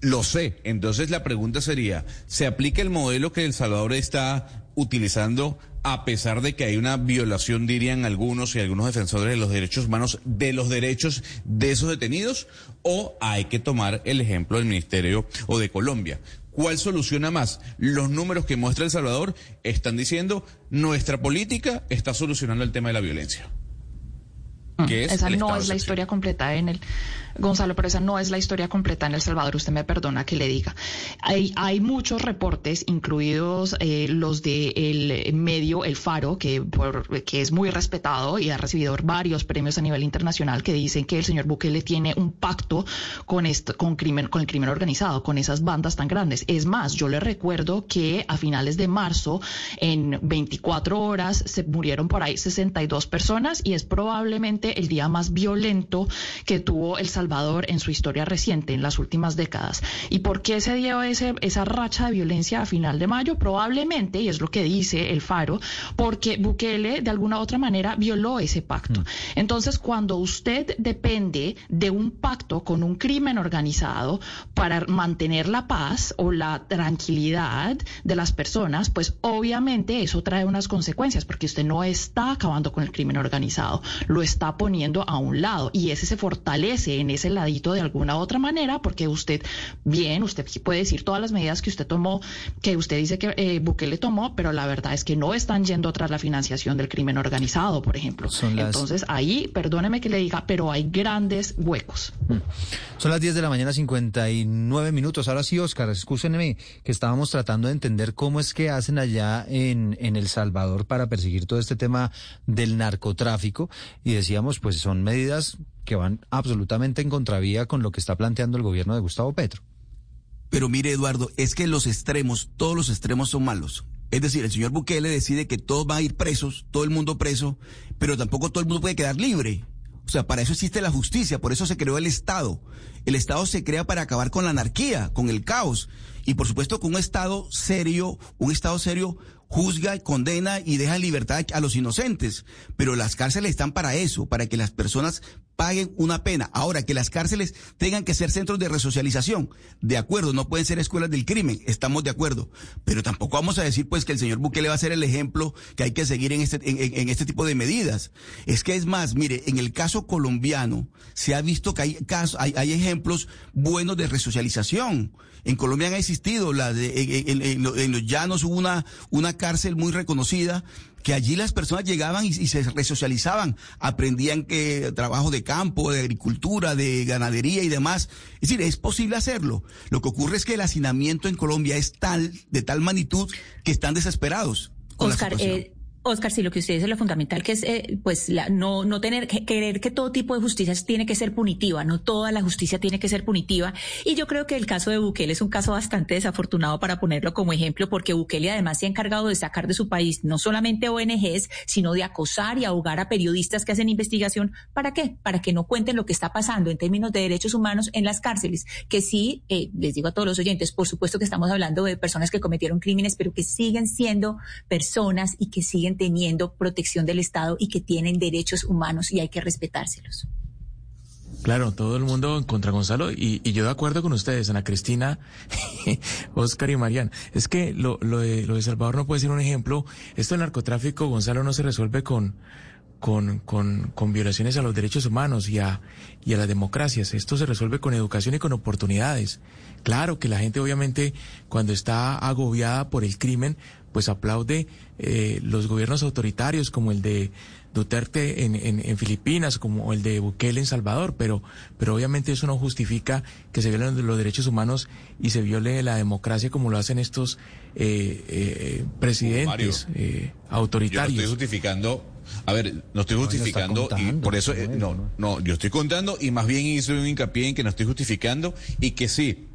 Lo sé. Entonces la pregunta sería, ¿se aplica el modelo que El Salvador está utilizando a pesar de que hay una violación, dirían algunos y algunos defensores de los derechos humanos, de los derechos de esos detenidos? ¿O hay que tomar el ejemplo del Ministerio o de Colombia? ¿Cuál soluciona más? Los números que muestra El Salvador están diciendo, nuestra política está solucionando el tema de la violencia. que es Esa no es la historia completa en el Gonzalo, pero esa no es la historia completa en El Salvador. Usted me perdona que le diga. Hay, muchos reportes, incluidos eh, los de el medio El Faro, que, es muy respetado y ha recibido varios premios a nivel internacional, que dicen que el señor Bukele tiene un pacto con con el crimen organizado, con esas bandas tan grandes. Es más, yo le recuerdo que a finales de marzo, en 24 horas, se murieron por ahí 62 personas y es probablemente el día más violento que tuvo El Salvador en su historia reciente, en las últimas décadas. ¿Y por qué se dio ese, esa racha de violencia a final de mayo? Probablemente, y es lo que dice el Faro, porque Bukele de alguna u otra manera violó ese pacto. Entonces, cuando usted depende de un pacto con un crimen organizado para mantener la paz o la tranquilidad de las personas, pues obviamente eso trae unas consecuencias, porque usted no está acabando con el crimen organizado, lo está poniendo a un lado y ese se fortalece en ese ladito de alguna otra manera, porque usted, bien, usted puede decir todas las medidas que usted tomó, que usted dice que eh, Bukele tomó, pero la verdad es que no están yendo tras la financiación del crimen organizado, por ejemplo. Son las- Entonces ahí, perdóneme que le diga, pero hay grandes huecos. Son las 10 de la mañana, 59 minutos. Ahora sí, Oscar, escúchenme que estábamos tratando de entender cómo es que hacen allá en, en El Salvador para perseguir todo este tema del narcotráfico. Y decíamos, pues son medidas que van absolutamente en contravía con lo que está planteando el gobierno de Gustavo Petro. Pero mire, Eduardo, es que los extremos, todos los extremos son malos. Es decir, el señor Bukele decide que todos van a ir presos, todo el mundo preso, pero tampoco todo el mundo puede quedar libre. O sea, para eso existe la justicia, por eso se creó el Estado. El Estado se crea para acabar con la anarquía, con el caos. Y por supuesto, con un Estado serio, un Estado serio juzga, condena y deja en libertad a los inocentes. Pero las cárceles están para eso, para que las personas paguen una pena. Ahora, que las cárceles tengan que ser centros de resocialización. De acuerdo, no pueden ser escuelas del crimen, estamos de acuerdo. Pero tampoco vamos a decir pues que el señor Bukele va a ser el ejemplo que hay que seguir en este, en, en- este tipo de medidas. Es que es más, mire, en el caso colombiano se ha visto que hay, casos, hay, hay ejemplos buenos de resocialización. En Colombia han existido, la de- en, en los llanos hubo una, una cárcel muy reconocida que allí las personas llegaban y, y se resocializaban, aprendían que trabajo de campo, de agricultura, de ganadería y demás. Es decir, es posible hacerlo. Lo que ocurre es que el hacinamiento en Colombia es tal, de tal magnitud, que están desesperados. con la Oscar, situación. eh, Oscar, sí, lo que usted dice es lo fundamental, que es eh, pues la, no, no tener que creer que todo tipo de justicia tiene que ser punitiva, no toda la justicia tiene que ser punitiva. Y yo creo que el caso de Bukele es un caso bastante desafortunado para ponerlo como ejemplo, porque Bukele además se ha encargado de sacar de su país no solamente ONGs, sino de acosar y ahogar a periodistas que hacen investigación. ¿Para qué? Para que no cuenten lo que está pasando en términos de derechos humanos en las cárceles. Que sí, eh, les digo a todos los oyentes, por supuesto que estamos hablando de personas que cometieron crímenes, pero que siguen siendo personas y que siguen teniendo protección del Estado y que tienen derechos humanos y hay que respetárselos. Claro, todo el mundo contra Gonzalo y, y yo de acuerdo con ustedes, Ana Cristina, Oscar y Marian. Es que lo, lo, de, lo de Salvador no puede ser un ejemplo. Esto del narcotráfico, Gonzalo, no se resuelve con, con, con, con violaciones a los derechos humanos y a, y a las democracias. Esto se resuelve con educación y con oportunidades. Claro que la gente obviamente cuando está agobiada por el crimen, pues aplaude eh, los gobiernos autoritarios como el de Duterte en, en, en Filipinas, como el de Bukele en Salvador, pero, pero obviamente eso no justifica que se violen los derechos humanos y se viole la democracia como lo hacen estos eh, eh, presidentes eh, Yo no autoritarios. estoy justificando. A ver, no estoy justificando y por eso, no, eh, no, no, yo estoy contando y más bien hice un hincapié en que no estoy justificando y que sí,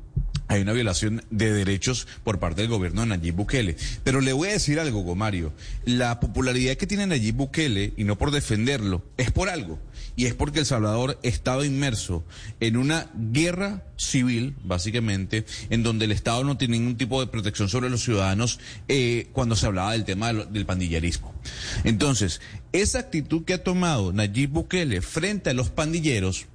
hay una violación de derechos por parte del gobierno de Nayib Bukele. Pero le voy a decir algo, Gomario. La popularidad que tiene Nayib Bukele, y no por defenderlo, es por algo. Y es porque El Salvador estaba inmerso en una guerra civil, básicamente, en donde el Estado no tiene ningún tipo de protección sobre los ciudadanos eh, cuando se hablaba del tema del, pandillerismo. Entonces, esa actitud que ha tomado Nayib Bukele frente a los pandilleros,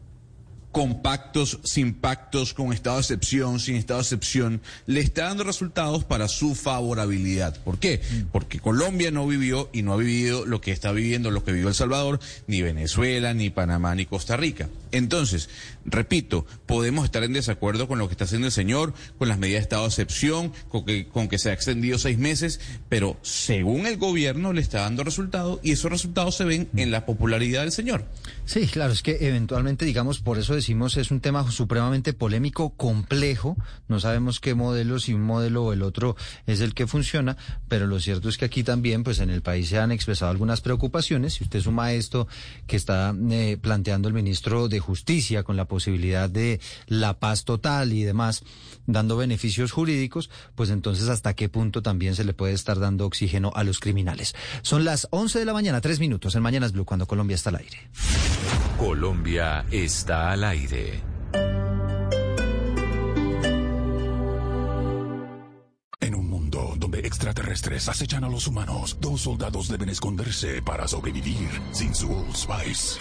con pactos, sin pactos, con estado de excepción, sin estado de excepción, le está dando resultados para su favorabilidad. ¿Por qué? Porque Colombia no vivió y no ha vivido lo que está viviendo, lo que vivió El Salvador, ni Venezuela, ni Panamá, ni Costa Rica. Entonces, repito, podemos estar en desacuerdo con lo que está haciendo el señor, con las medidas de estado de excepción, con que, con que se ha extendido seis meses, pero según el gobierno le está dando resultados y esos resultados se ven en la popularidad del señor. Sí, claro, es que eventualmente, digamos, por eso decimos es un tema supremamente polémico, complejo. No sabemos qué modelo, si un modelo o el otro es el que funciona, pero lo cierto es que aquí también, pues en el país se han expresado algunas preocupaciones. Si usted suma esto que está eh, planteando el ministro de Justicia con la posibilidad de la paz total y demás, dando beneficios jurídicos, pues entonces hasta qué punto también se le puede estar dando oxígeno a los criminales. Son las 11 de la mañana, tres minutos en Mañanas Blue, cuando Colombia está al aire. Colombia está al aire. En un mundo donde extraterrestres acechan a los humanos, dos soldados deben esconderse para sobrevivir sin su Old Spice.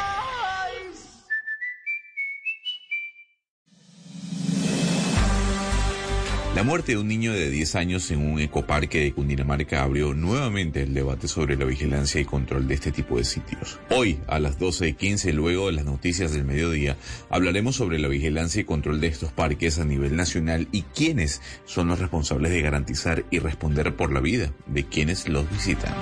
La muerte de un niño de 10 años en un ecoparque de Cundinamarca abrió nuevamente el debate sobre la vigilancia y control de este tipo de sitios. Hoy, a las 12.15, luego de las noticias del mediodía, hablaremos sobre la vigilancia y control de estos parques a nivel nacional y quiénes son los responsables de garantizar y responder por la vida de quienes los visitan.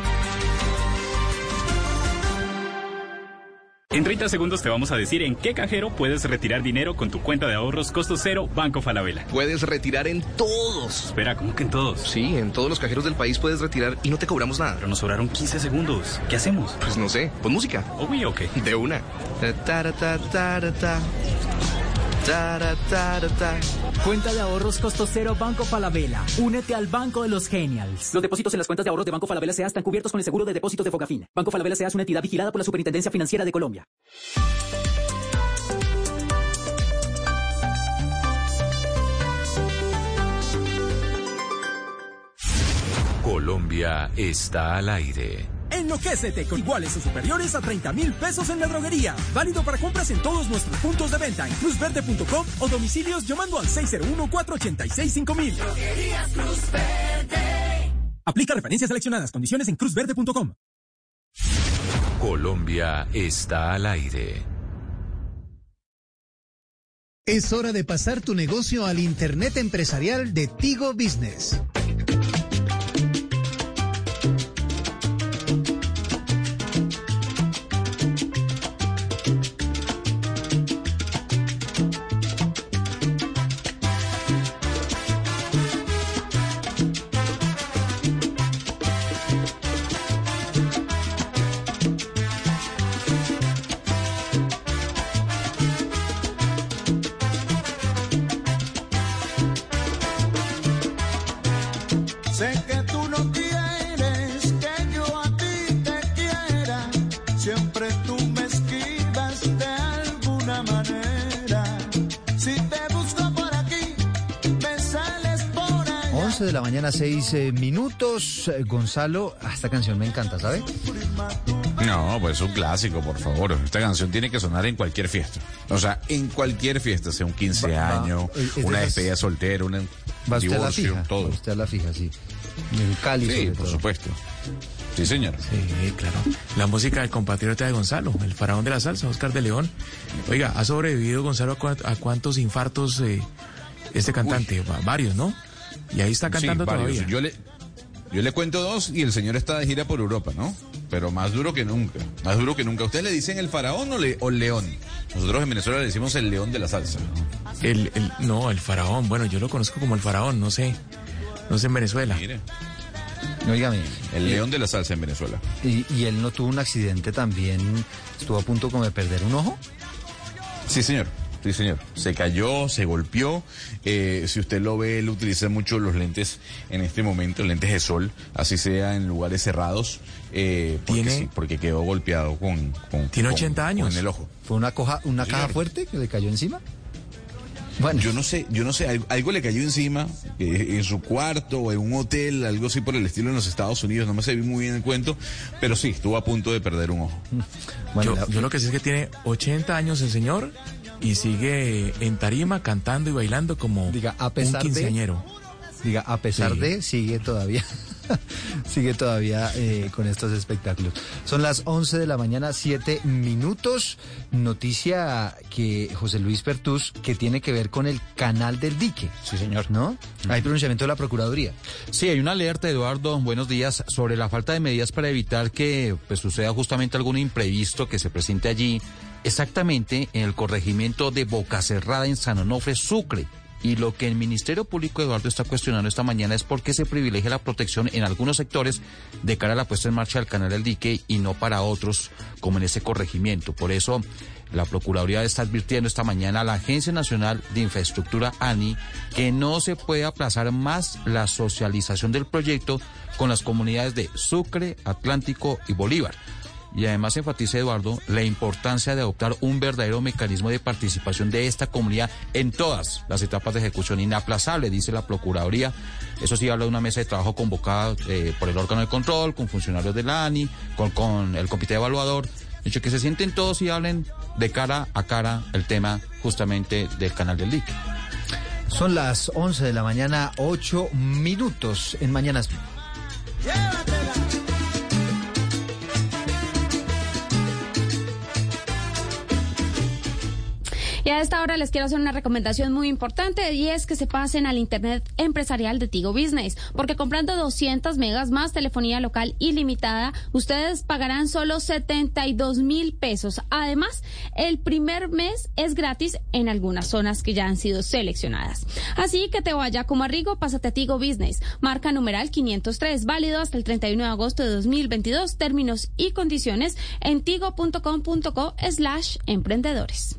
En 30 segundos te vamos a decir en qué cajero puedes retirar dinero con tu cuenta de ahorros costo cero Banco Falabella. Puedes retirar en todos. Espera, ¿cómo que en todos? Sí, en todos los cajeros del país puedes retirar y no te cobramos nada. Pero nos sobraron 15 segundos. ¿Qué hacemos? Pues no sé, pon música. Uy, ok. De una. Ta, ta, ta, ta, ta, ta. Ta, ta, ta, ta. Cuenta de ahorros costo cero Banco Falabella. Únete al Banco de los Genials. Los depósitos en las cuentas de ahorros de Banco Falabella SEA están cubiertos con el seguro de depósitos de Fogafín. Banco Falabella SEA es una entidad vigilada por la Superintendencia Financiera de Colombia. Colombia está al aire. Enloquécete con iguales o superiores a 30 mil pesos en la droguería. Válido para compras en todos nuestros puntos de venta en cruzverde.com o domicilios llamando al 601-486-5000. Droguerías Cruz Verde. Aplica referencias seleccionadas. Condiciones en cruzverde.com. Colombia está al aire. Es hora de pasar tu negocio al Internet empresarial de Tigo Business. 11 de la mañana, 6 minutos. Eh, Gonzalo, ah, esta canción me encanta, ¿sabe? No, pues es un clásico, por favor. Esta canción tiene que sonar en cualquier fiesta. O sea, en cualquier fiesta, sea un 15 Va- va- años, es de una las- despedida soltera, un Va usted a la divorcio, fija. todo. Va usted a la fija, sí. En Cali, Sí, sobre por todo. supuesto. Sí, señor. Sí, claro. La música del compatriota de Gonzalo, el faraón de la salsa, Oscar de León. Oiga, ¿ha sobrevivido Gonzalo a, cua- a cuántos infartos eh, este cantante? Va- Varios, ¿no? Y ahí está cantando Sí, todavía. Yo le, yo le cuento dos y el señor está de gira por Europa, ¿no? Pero más duro que nunca. Más duro que nunca. ¿Ustedes le dicen el faraón o, le- o el león? Nosotros en Venezuela le decimos el león de la salsa. El, el- no, el faraón. Bueno, yo lo conozco como el faraón, no sé. No sé en Venezuela. Mire. Óigame. El león de la salsa en Venezuela. Y, y él no tuvo un accidente también, estuvo a punto como de perder un ojo. Sí, señor. Sí señor. Se cayó, se golpeó. Eh, si usted lo ve, él utiliza mucho los lentes en este momento, lentes de sol, así sea en lugares cerrados, eh, porque, Tiene- sí, porque quedó golpeado con, con Tiene con- 80 años. con el ojo. ¿Fue una, coja, una caja fuerte que le cayó encima? Bueno. Yo no sé, yo no sé, algo, algo le cayó encima eh, en su cuarto o en un hotel, algo así por el estilo en los Estados Unidos, no me sé muy bien el cuento, pero sí, estuvo a punto de perder un ojo. yo, yo lo que sé es que tiene 80 años el señor y sigue en tarima cantando y bailando como Diga, a pesar un de- quinceañero. Diga, a pesar Sí. de, sigue todavía, sigue todavía eh, con estos espectáculos. Son las 11 de la mañana, 7 minutos. Noticia que José Luis Pertus, que tiene que ver con el canal del dique. Sí, señor. ¿No? Hay pronunciamiento de la Procuraduría. Sí, hay una alerta, Eduardo, buenos días, sobre la falta de medidas para evitar que pues, suceda justamente algún imprevisto que se presente allí, exactamente en el corregimiento de Boca Cerrada en San Onofre, Sucre. Y lo que el Ministerio Público, Eduardo, está cuestionando esta mañana es por qué se privilegia la protección en algunos sectores de cara a la puesta en marcha del canal del dique y no para otros, como en ese corregimiento. Por eso, la Procuraduría está advirtiendo esta mañana a la Agencia Nacional de Infraestructura, ANI, que no se puede aplazar más la socialización del proyecto con las comunidades de Sucre, Atlántico y Bolívar. Y además enfatiza Eduardo la importancia de adoptar un verdadero mecanismo de participación de esta comunidad en todas las etapas de ejecución inaplazable, dice la Procuraduría. Eso sí habla de una mesa de trabajo convocada eh, por el órgano de control, con funcionarios de la ANI, con, con el comité evaluador. De hecho, que se sienten todos y hablen de cara a cara el tema justamente del canal del dique. Son las 11 de la mañana, 8 minutos en Mañanas Blue. Y a esta hora les quiero hacer una recomendación muy importante y es que se pasen al Internet empresarial de Tigo Business, porque comprando 200 megas más telefonía local ilimitada, ustedes pagarán solo 72 mil pesos. Además, el primer mes es gratis en algunas zonas que ya han sido seleccionadas. Así que te vaya como a Rigo, pásate a Tigo Business. Marca numeral 503, válido hasta el 31 de agosto de 2022. Términos y condiciones en tigo.com.co slash emprendedores.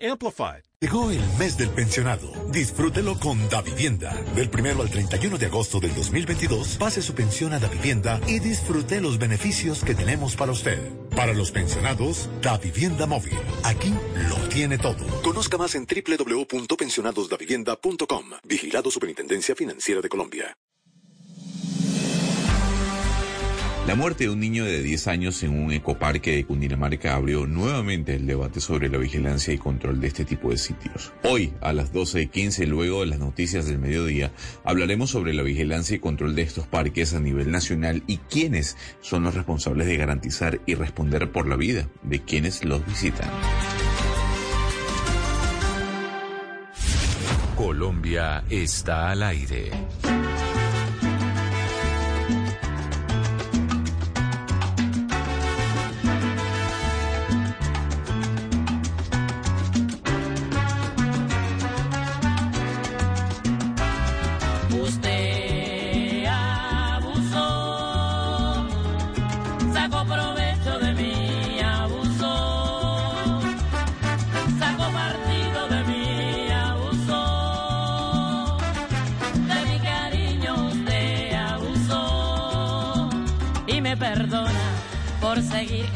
Amplified. Llegó el mes del pensionado. Disfrútelo con Davivienda. Del primero al 31 de agosto del 2022, pase su pensión a Davivienda y disfrute los beneficios que tenemos para usted. Para los pensionados, Davivienda Móvil. Aquí lo tiene todo. Conozca más en www.pensionadosdavivienda.com. Vigilado Superintendencia Financiera de Colombia. La muerte de un niño de 10 años en un ecoparque de Cundinamarca abrió nuevamente el debate sobre la vigilancia y control de este tipo de sitios. Hoy, a las 12.15, luego de las noticias del mediodía, hablaremos sobre la vigilancia y control de estos parques a nivel nacional y quiénes son los responsables de garantizar y responder por la vida de quienes los visitan. Colombia está al aire.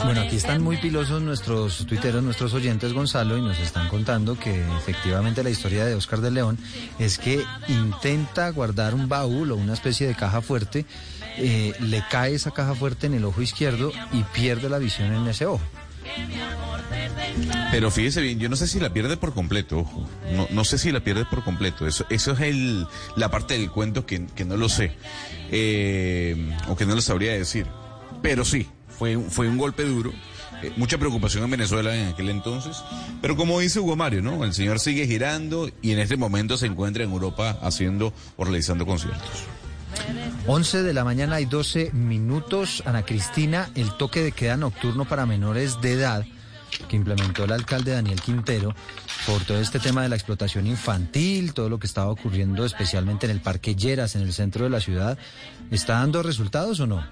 Bueno, aquí este están muy pilosos nuestros tuiteros, nuestros oyentes, Gonzalo, y nos están contando que efectivamente la historia de Oscar de León es que intenta guardar un baúl o una especie de caja fuerte, eh, le cae esa caja fuerte en el ojo izquierdo y pierde la visión en ese ojo. Pero fíjese bien, yo no sé si la pierde por completo, ojo. No, no sé si la pierde por completo. Eso, eso es el, la parte del cuento que, que no lo sé. Eh, o que no lo sabría decir. Pero sí, fue, fue un golpe duro. eh, mucha preocupación en Venezuela en aquel entonces. Pero como dice Hugo Mario, ¿no? El señor sigue girando y en este momento se encuentra en Europa haciendo o realizando conciertos. 11 de la mañana y 12 minutos. Ana Cristina, el toque de queda nocturno para menores de edad que implementó el alcalde Daniel Quintero por todo este tema de la explotación infantil, todo lo que estaba ocurriendo especialmente en el Parque Lleras, en el centro de la ciudad, ¿está dando resultados o no?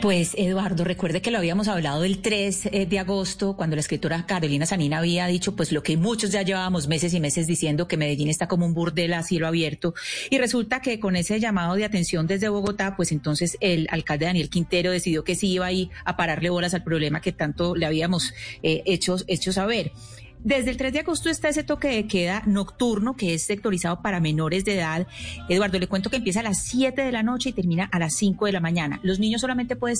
Pues Eduardo, recuerde que lo habíamos hablado el 3 eh, de agosto, cuando la escritora Carolina Sanina había dicho, pues lo que muchos ya llevábamos meses y meses diciendo que Medellín está como un burdel a cielo abierto. Y resulta que con ese llamado de atención desde Bogotá, pues entonces el alcalde Daniel Quintero decidió que sí iba ahí a pararle bolas al problema que tanto le habíamos eh, hecho, hecho saber. Desde el 3 de agosto está ese toque de queda nocturno que es sectorizado para menores de edad. Eduardo, le cuento que empieza a las 7 de la noche y termina a las 5 de la mañana. Los niños solamente pueden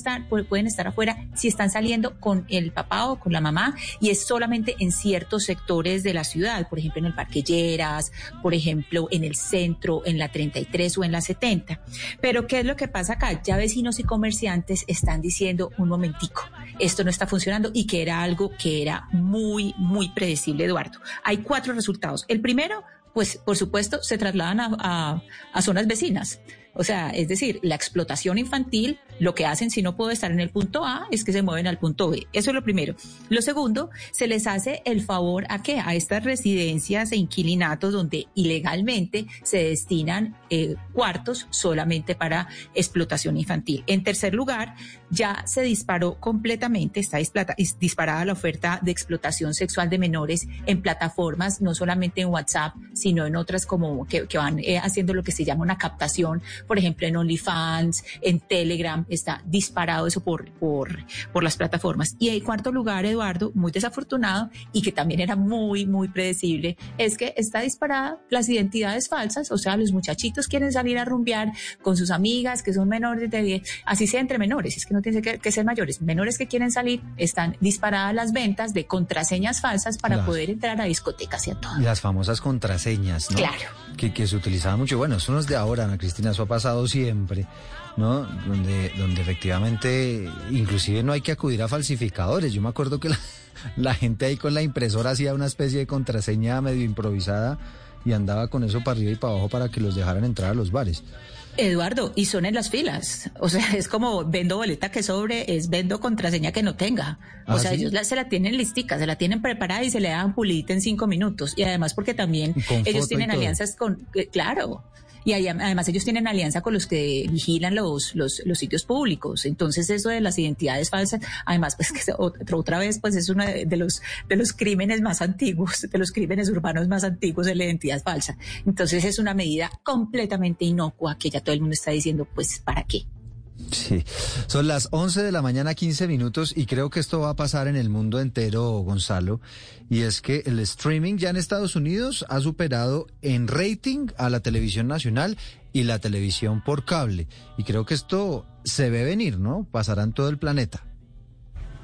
estar, afuera si están saliendo con el papá o con la mamá y es solamente en ciertos sectores de la ciudad, por ejemplo en el Parque Lleras, por ejemplo en el centro, en la 33 o en la 70. Pero ¿qué es lo que pasa acá? Ya vecinos y comerciantes están diciendo un momentico, esto no está funcionando y que era algo que era muy, muy predecible Eduardo. Hay cuatro resultados. El primero, pues por supuesto, se trasladan a, a zonas vecinas. O sea, es decir, la explotación infantil, lo que hacen si no puedo estar en el punto A es que se mueven al punto B. Eso es lo primero. Lo segundo, se les hace el favor a qué? A estas residencias e inquilinatos donde ilegalmente se destinan eh, cuartos solamente para explotación infantil. En tercer lugar, ya se disparó completamente, está disparada la oferta de explotación sexual de menores en plataformas, no solamente en WhatsApp, sino en otras como que, van eh, haciendo lo que se llama una captación por ejemplo, en OnlyFans, en Telegram, está disparado eso por, por, por las plataformas. Y en cuarto lugar, Eduardo, muy desafortunado y que también era muy, muy predecible, es que está disparada las identidades falsas, o sea, los muchachitos quieren salir a rumbear con sus amigas que son menores de 10, así sea entre menores, es que no tiene que, ser mayores, menores que quieren salir, están disparadas las ventas de contraseñas falsas para poder entrar a discotecas y a todo. Las famosas contraseñas, ¿no? Claro. Que, que se utilizaban mucho. Bueno, eso no es de ahora, Ana Cristina, eso pasado siempre, ¿no? Donde, donde efectivamente, inclusive no hay que acudir a falsificadores. Yo me acuerdo que la, gente ahí con la impresora hacía una especie de contraseña medio improvisada y andaba con eso para arriba y para abajo para que los dejaran entrar a los bares. Eduardo, y son en las filas. O sea, es como vendo boleta que sobre, es vendo contraseña que no tenga. O ¿Ah, sea, ellos se la tienen listica, se la tienen preparada y se le dan pulita en cinco minutos. Y además porque también ellos tienen alianzas con, eh, claro, y además ellos tienen alianza con los que vigilan los, los, los, sitios públicos. Entonces eso de las identidades falsas, además pues que otra vez pues es uno de, los, de los crímenes más antiguos, de los crímenes urbanos más antiguos de la identidad falsa. Entonces es una medida completamente inocua que ya todo el mundo está diciendo pues ¿para qué? Sí, son las 11 de la mañana 15 minutos y creo que esto va a pasar en el mundo entero, Gonzalo, y es que el streaming ya en Estados Unidos ha superado en rating a la televisión nacional y la televisión por cable. Y creo que esto se ve venir, ¿no? Pasará en todo el planeta.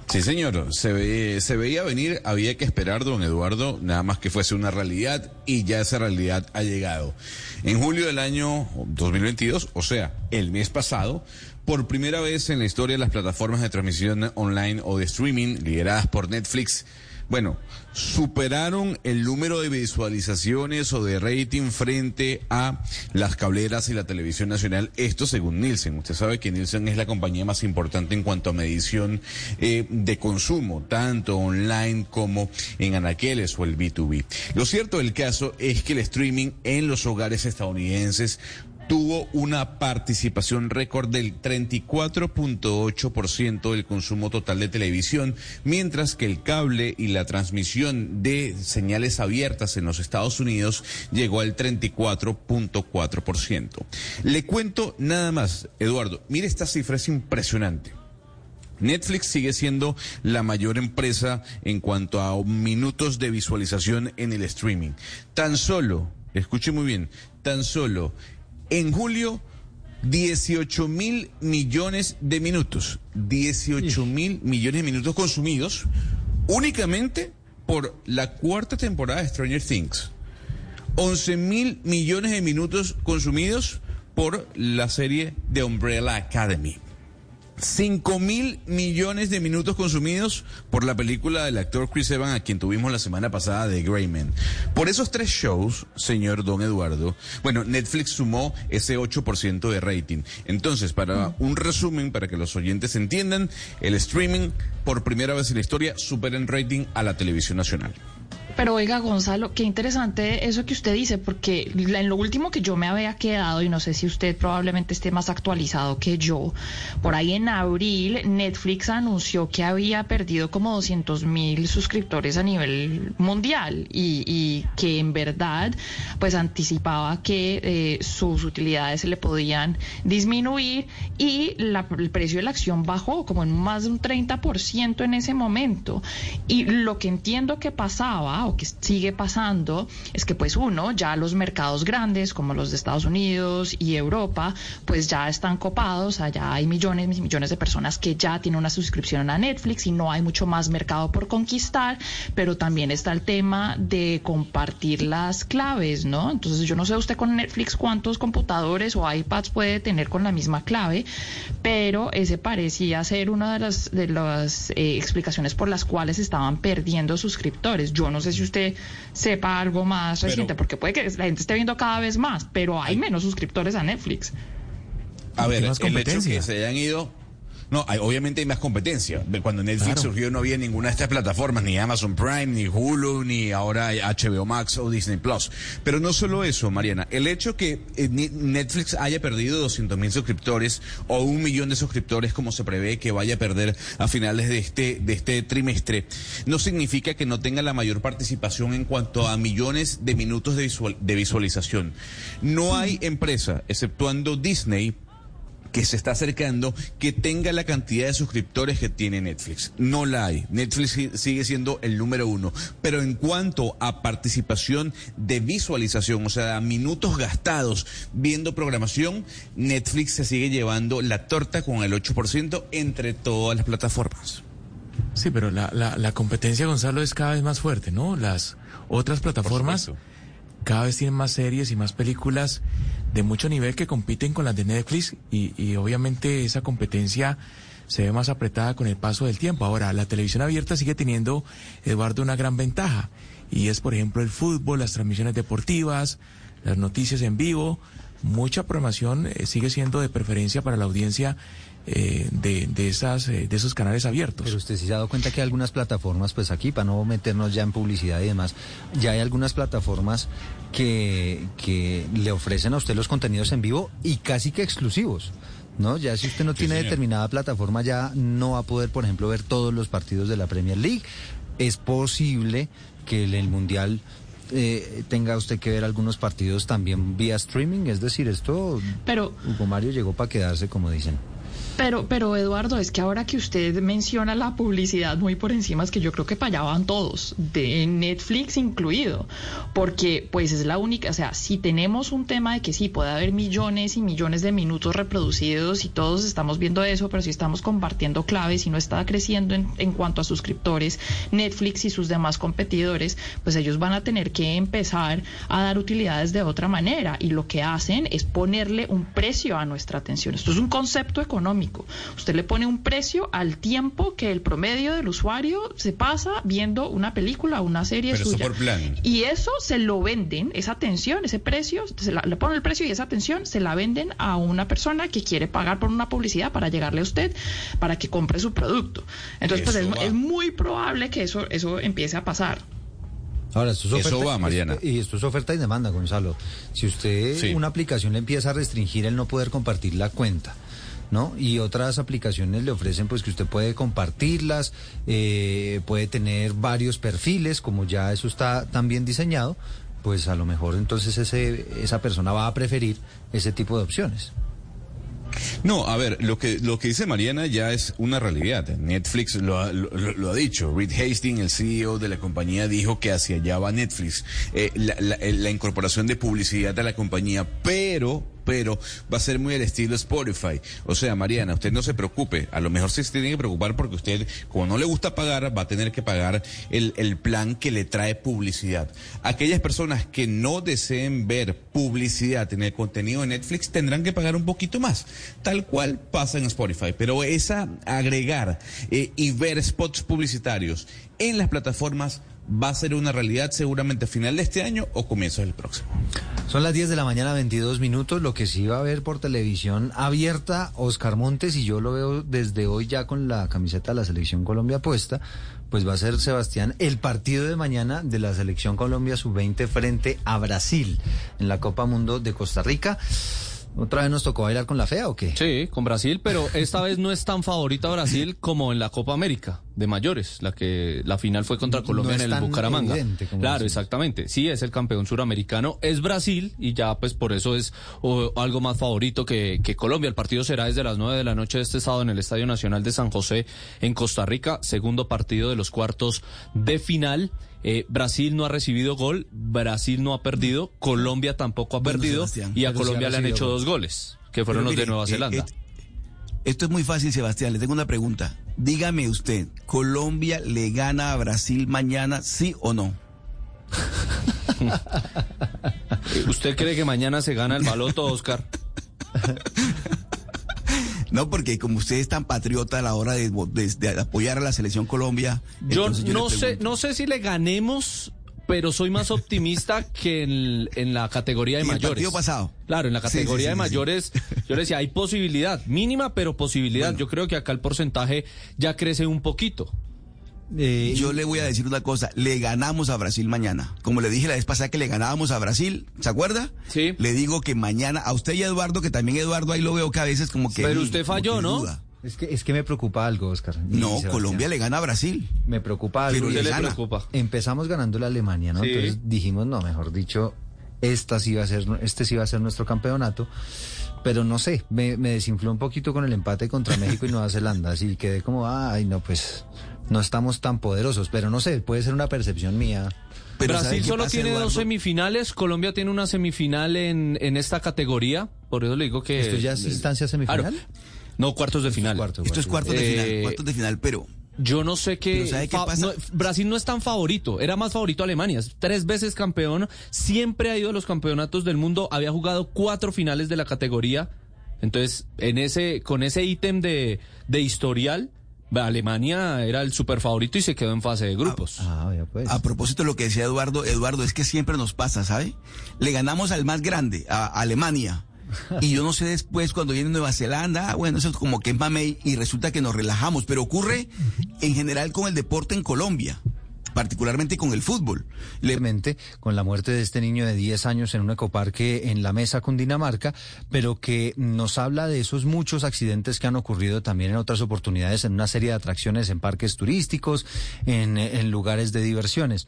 Sí, señor, se, ve, se veía venir, había que esperar, don Eduardo, nada más que fuese una realidad y ya esa realidad ha llegado. En julio del año 2022, o sea, el mes pasado, por primera vez en la historia de las plataformas de transmisión online o de streaming lideradas por Netflix, bueno, superaron el número de visualizaciones o de rating frente a las cableras y la televisión nacional. Esto según Nielsen. Usted sabe que Nielsen es la compañía más importante en cuanto a medición eh, de consumo, tanto online como en anaqueles o el B2B. Lo cierto del caso es que el streaming en los hogares estadounidenses tuvo una participación récord del 34.8% del consumo total de televisión, mientras que el cable y la transmisión de señales abiertas en los Estados Unidos llegó al 34.4%. Le cuento nada más, Eduardo, mire esta cifra, es impresionante. Netflix sigue siendo la mayor empresa en cuanto a minutos de visualización en el streaming. Tan solo, escuche muy bien, tan solo en julio, 18 mil millones de minutos. 18 mil millones de minutos consumidos únicamente por la cuarta temporada de Stranger Things. 11 mil millones de minutos consumidos por la serie de Umbrella Academy. 5 mil millones de minutos consumidos por la película del actor Chris Evans, a quien tuvimos la semana pasada de Greyman. Por esos tres shows, señor Don Eduardo, bueno, Netflix sumó ese 8% de rating. Entonces, para un resumen, para que los oyentes entiendan, el streaming, por primera vez en la historia, supera en rating a la televisión nacional. Pero oiga, Gonzalo, qué interesante eso que usted dice, porque en lo último que yo me había quedado, y no sé si usted probablemente esté más actualizado que yo, por ahí en abril Netflix anunció que había perdido como 200 mil suscriptores a nivel mundial y, y que en verdad pues anticipaba que eh, sus utilidades se le podían disminuir y la- el precio de la acción bajó como en más de un 30% en ese momento. Y lo que entiendo que pasaba o que sigue pasando es que pues uno, ya los mercados grandes como los de Estados Unidos y Europa, pues ya están copados, allá hay millones y millones de personas que ya tienen una suscripción a Netflix y no hay mucho más mercado por conquistar, pero también está el tema de compartir las claves, ¿no? Entonces yo no sé usted con Netflix cuántos computadores o iPads puede tener con la misma clave, pero ese parecía ser una de las, de las eh, explicaciones por las cuales estaban perdiendo suscriptores. Yo no sé si usted sepa algo más Pero- reciente, porque puede que la gente esté viendo cada vez más, pero hay menos suscriptores a Netflix. A ver, el hecho competencia. que se hayan ido. No, hay- obviamente hay más competencia. Cuando Netflix Claro. surgió no había ninguna de estas plataformas, ni Amazon Prime, ni Hulu, ni ahora HBO Max o Disney Plus. Pero no solo eso, Mariana. El hecho que eh, Netflix haya perdido 200 mil suscriptores o un millón de suscriptores como se prevé que vaya a perder a finales de este, de este trimestre, no significa que no tenga la mayor participación en cuanto a millones de minutos de, visual- de visualización. No hay empresa, exceptuando Disney, que se está acercando que tenga la cantidad de suscriptores que tiene Netflix. No la hay. Netflix si- sigue siendo el número uno. Pero en cuanto a participación de visualización, o sea, a minutos gastados viendo programación, Netflix se sigue llevando la torta con el 8% entre todas las plataformas. Sí, pero la, la, la competencia, Gonzalo, es cada vez más fuerte, ¿no? Las otras plataformas cada vez tienen más series y más películas de mucho nivel que compiten con las de Netflix y, y obviamente esa competencia se ve más apretada con el paso del tiempo. Ahora, la televisión abierta sigue teniendo, Eduardo, una gran ventaja y es, por ejemplo, el fútbol, las transmisiones deportivas, las noticias en vivo. Mucha programación eh, sigue siendo de preferencia para la audiencia eh, de, de, esas, eh, de esos canales abiertos. Pero usted sí se ha dado cuenta que hay algunas plataformas, pues aquí, para no meternos ya en publicidad y demás, ya hay algunas plataformas que, que le ofrecen a usted los contenidos en vivo y casi que exclusivos. ¿No? Ya si usted no tiene señor. determinada plataforma, ya no va a poder, por ejemplo, ver todos los partidos de la Premier League. Es posible que en el Mundial eh, tenga usted que ver algunos partidos también vía streaming. Es decir, esto, Pero Hugo Mario llegó para quedarse, como dicen. Pero, pero Eduardo, es que ahora que usted menciona la publicidad muy por encima, es que yo creo que para allá van todos, de Netflix incluido, porque pues es la única, o sea, si tenemos un tema de que sí, puede haber millones y millones de minutos reproducidos y todos estamos viendo eso, pero si estamos compartiendo claves y no está creciendo en, en cuanto a suscriptores, Netflix y sus demás competidores, pues ellos van a tener que empezar a dar utilidades de otra manera y lo que hacen es ponerle un precio a nuestra atención. Esto es un concepto económico. Usted le pone un precio al tiempo que el promedio del usuario se pasa viendo una película o una serie Pero eso suya. por plan. Y eso se lo venden, esa atención, ese precio, se la- le ponen el precio y esa atención se la venden a una persona que quiere pagar por una publicidad para llegarle a usted, para que compre su producto. Entonces, pues Eso es, es muy probable que eso, eso empiece a pasar. Ahora, esto es Eso oferta, va, Mariana. esto- y esto es oferta y demanda, Gonzalo. Si usted, Sí. una aplicación le empieza a restringir el no poder compartir la cuenta, ¿no? Y otras aplicaciones le ofrecen pues que usted puede compartirlas, eh, puede tener varios perfiles, como ya eso está tan bien diseñado, pues a lo mejor entonces ese, esa persona va a preferir ese tipo de opciones. No, a ver, lo que, lo que dice Mariana ya es una realidad. Netflix lo ha, lo, ha dicho. Reed Hastings, el CEO de la compañía, dijo que hacia allá va Netflix. Eh, la, eh, la incorporación de publicidad a la compañía, pero, pero va a ser muy al estilo Spotify. O sea, Mariana, usted no se preocupe. A lo mejor se tiene que preocupar porque usted, como no le gusta pagar, va a tener que pagar el, el plan que le trae publicidad. Aquellas personas que no deseen ver publicidad en el contenido de Netflix tendrán que pagar un poquito más, tal cual pasa en Spotify. Pero esa agregar eh, y ver spots publicitarios en las plataformas va a ser una realidad seguramente a final de este año o comienzos del próximo. Son las 10 de la mañana, 22 minutos. Lo que sí va a ver por televisión abierta, Oscar Montes, y yo lo veo desde hoy ya con la camiseta de la Selección Colombia puesta, pues va a ser, Sebastián, el partido de mañana de la Selección Colombia Sub-20 frente a Brasil en la Copa Mundo de Costa Rica. ¿Otra vez nos tocó bailar con la fea o qué? Sí, con Brasil, pero esta vez no es tan favorita Brasil como en la Copa América de mayores, la que la final fue contra Colombia No en el tan Bucaramanga. Claro, exactamente. Sí, es el campeón suramericano, es Brasil y ya pues por eso es o, algo más favorito que, que Colombia. El partido será desde las 9 de la noche de este sábado en el Estadio Nacional de San José en Costa Rica, segundo partido de los cuartos de final. Eh, Brasil no ha recibido gol, Brasil no ha perdido, Colombia tampoco ha Bueno, perdido Sebastián, y a Colombia le han hecho gol. dos goles, que fueron Pero los de Nueva eh, Zelanda. eh, esto es muy fácil, Sebastián. Le tengo una pregunta. Dígame usted, ¿Colombia le gana a Brasil mañana, sí o no? ¿Usted cree que mañana se gana el baloto, Oscar? No, porque como usted es tan patriota a la hora de, de- de apoyar a la selección Colombia. Yo no sé, no sé si le ganemos, pero soy más optimista que en, en la categoría de ¿Y el mayores. partido pasado? Claro, en la Sí, sí, categoría sí, de mayores, yo le decía, hay posibilidad, mínima, pero posibilidad. Yo creo que acá el porcentaje ya crece un poquito. Yo le voy a decir una cosa, le ganamos a Brasil mañana. Como le dije la vez pasada que le ganábamos a Brasil, ¿se acuerda? Sí. Le digo que mañana, a usted y a Eduardo, que también Eduardo ahí lo veo que a veces como que... Pero usted falló, que ¿no? duda. Es que, es que me preocupa algo, Oscar. No, Sebastián. Colombia le gana a Brasil. Me preocupa algo. Pero le es- gana. Empezamos ganando la Alemania, ¿no? Sí. Entonces dijimos, no, mejor dicho, esta sí va a ser, este sí va a ser nuestro campeonato. Pero no sé, me, me desinfló un poquito con el empate contra México y Nueva Zelanda. Así quedé como, ay, no, pues no estamos tan poderosos. Pero no sé, puede ser una percepción mía. Brasil solo tiene dos semifinales, Colombia tiene una semifinal en, en esta categoría, por eso le digo que... ¿Esto ya es instancia semifinal? Claro. No, cuartos de final. Esto es cuartos de final, Eh, cuartos de final, pero... Yo no sé qué. Pero ¿sabe qué pasa? no, Brasil no es tan favorito. Era más favorito Alemania. Es tres veces campeón. Siempre ha ido a los campeonatos del mundo. Había jugado cuatro finales de la categoría. Entonces, en ese, con ese ítem de, de historial, Alemania era el super favorito y se quedó en fase de grupos. pues. A propósito de lo que decía Eduardo, Eduardo, es que siempre nos pasa, ¿sabe? Le ganamos al más grande, a Alemania. Y yo no sé después cuando viene Nueva Zelanda, ah, bueno, eso es como que es mamey y resulta que nos relajamos, pero ocurre en general con el deporte en Colombia, particularmente con el fútbol. Simplemente con la muerte de este niño de 10 años en un ecoparque en la mesa Cundinamarca, pero que nos habla de esos muchos accidentes que han ocurrido también en otras oportunidades, en una serie de atracciones en parques turísticos, en, en lugares de diversiones.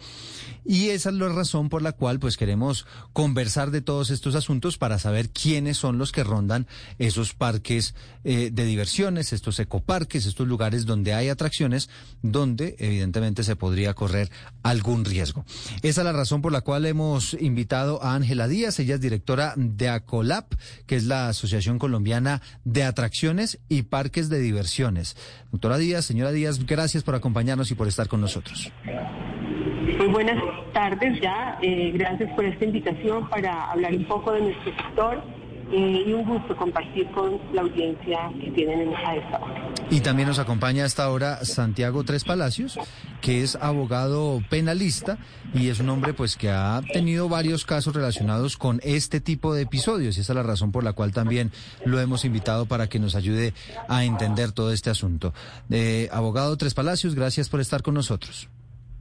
Y esa es la razón por la cual pues queremos conversar de todos estos asuntos para saber quiénes son los que rondan esos parques eh, de diversiones, estos ecoparques, estos lugares donde hay atracciones, donde evidentemente se podría correr algún riesgo. Esa es la razón por la cual hemos invitado a Ángela Díaz, ella es directora de ACOLAP, que es la Asociación Colombiana de Atracciones y Parques de Diversiones. Doctora Díaz, señora Díaz, gracias por acompañarnos y por estar con nosotros. Muy buenas tardes ya. Eh, gracias por esta invitación para hablar un poco de nuestro sector eh, y un gusto compartir con la audiencia que tienen en- a esta hora. Y también nos acompaña hasta ahora Santiago Tres Palacios, que es abogado penalista y es un hombre pues que ha tenido varios casos relacionados con este tipo de episodios y esa es la razón por la cual también lo hemos invitado para que nos ayude a entender todo este asunto. Eh, abogado Tres Palacios, gracias por estar con nosotros.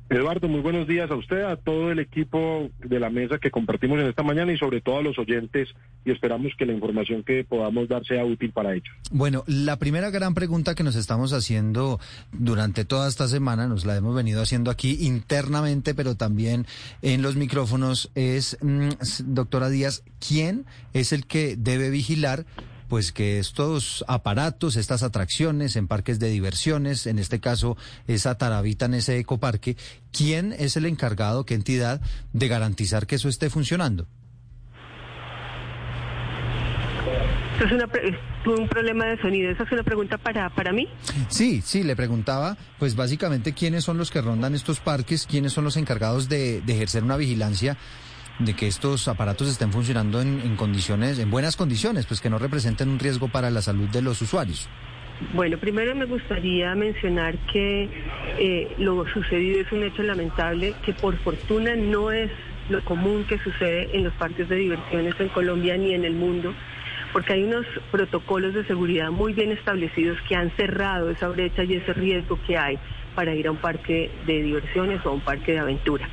Eduardo, muy buenos días a usted, a todo el equipo de la mesa que compartimos en esta mañana y sobre todo a los oyentes y esperamos que la información que podamos dar sea útil para ellos. Bueno, la primera gran pregunta que nos estamos haciendo durante toda esta semana, nos la hemos venido haciendo aquí internamente, pero también en los micrófonos, es, mm, doctora Díaz, ¿quién es el que debe vigilar? Pues que estos aparatos, estas atracciones en parques de diversiones, en este caso esa taravita en ese ecoparque, ¿quién es el encargado, qué entidad, de garantizar que eso esté funcionando? Es una pre- tuve un problema de sonido. ¿Esa es una pregunta para, para mí? Sí, sí, le preguntaba, pues básicamente quiénes son los que rondan estos parques, quiénes son los encargados de, de ejercer una vigilancia de que estos aparatos estén funcionando en, condiciones, en buenas condiciones, pues que no representen un riesgo para la salud de los usuarios. Bueno, primero me gustaría mencionar que eh, lo sucedido es un hecho lamentable que por fortuna no es lo común que sucede en los parques de diversiones en Colombia ni en el mundo, porque hay unos protocolos de seguridad muy bien establecidos que han cerrado esa brecha y ese riesgo que hay para ir a un parque de diversiones o a un parque de aventura.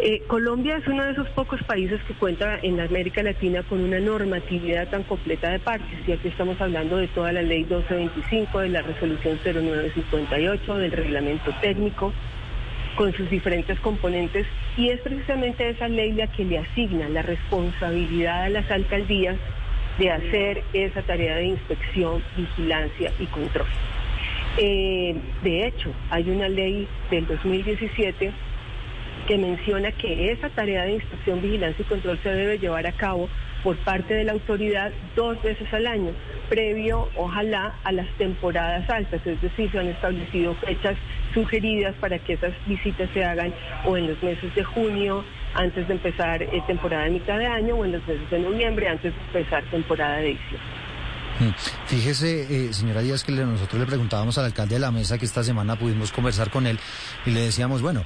Eh, Colombia es uno de esos pocos países que cuenta en América Latina con una normatividad tan completa de parques. Y aquí estamos hablando de toda la ley 1225, de la resolución 0958, del reglamento técnico, con sus diferentes componentes. Y es precisamente esa ley la que le asigna la responsabilidad a las alcaldías de hacer esa tarea de inspección, vigilancia y control. Eh, de hecho, hay una ley del 2017 que menciona que esa tarea de inspección, vigilancia y control se debe llevar a cabo por parte de la autoridad dos veces al año, previo, ojalá, a las temporadas altas, es decir, se han establecido fechas sugeridas para que esas visitas se hagan o en los meses de junio, antes de empezar eh, temporada de mitad de año, o en los meses de noviembre, antes de empezar temporada de diciembre. Mm. Fíjese, eh, señora Díaz, que nosotros le preguntábamos al alcalde de la mesa que esta semana pudimos conversar con él y le decíamos, bueno,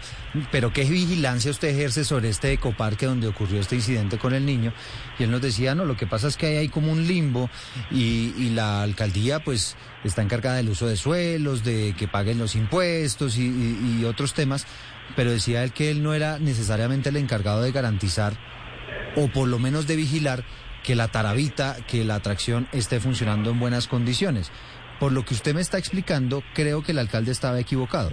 pero ¿qué vigilancia usted ejerce sobre este ecoparque donde ocurrió este incidente con el niño? Y él nos decía, no, lo que pasa es que hay ahí como un limbo y, la alcaldía pues está encargada del uso de suelos, de que paguen los impuestos y, y- y otros temas, pero decía él que él no era necesariamente el encargado de garantizar o por lo menos de vigilar que la tarabita, que la atracción esté funcionando en buenas condiciones. Por lo que usted me está explicando, creo que el alcalde estaba equivocado.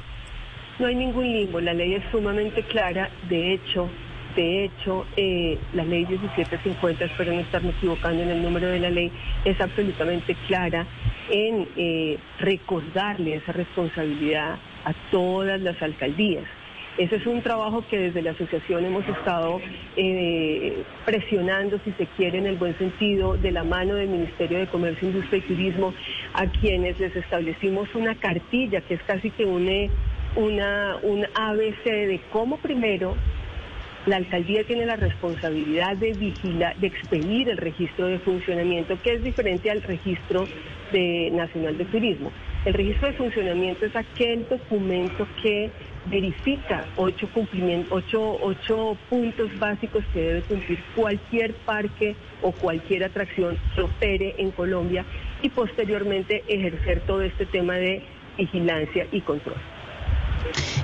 No hay ningún limbo, la ley es sumamente clara, de hecho, de hecho, eh, la ley 1750, espero no estarme equivocando en el número de la ley, es absolutamente clara en eh, recordarle esa responsabilidad a todas las alcaldías. Ese es un trabajo que desde la asociación hemos estado eh, presionando, si se quiere, en el buen sentido, de la mano del Ministerio de Comercio, Industria y Turismo, a quienes les establecimos una cartilla que es casi que un, eh, una, un ABC de cómo primero la alcaldía tiene la responsabilidad de vigilar, de expedir el registro de funcionamiento, que es diferente al registro nacional de turismo. El registro de funcionamiento es aquel documento que verifica ocho, ocho, ocho puntos básicos que debe cumplir cualquier parque o cualquier atracción que opere en Colombia y posteriormente ejercer todo este tema de vigilancia y control.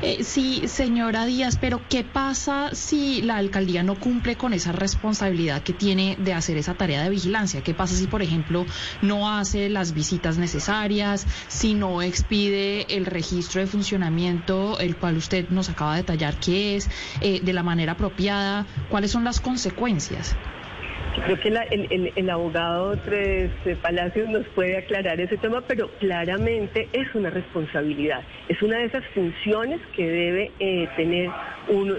Eh, sí, señora Díaz, pero ¿qué pasa si la alcaldía no cumple con esa responsabilidad que tiene de hacer esa tarea de vigilancia? ¿Qué pasa si, por ejemplo, no hace las visitas necesarias, si no expide el registro de funcionamiento, el cual usted nos acaba de detallar qué es, eh, de la manera apropiada? ¿Cuáles son las consecuencias? Creo que el, abogado Tres eh, Palacios nos puede aclarar ese tema, pero claramente es una responsabilidad. Es una de esas funciones que debe eh, tener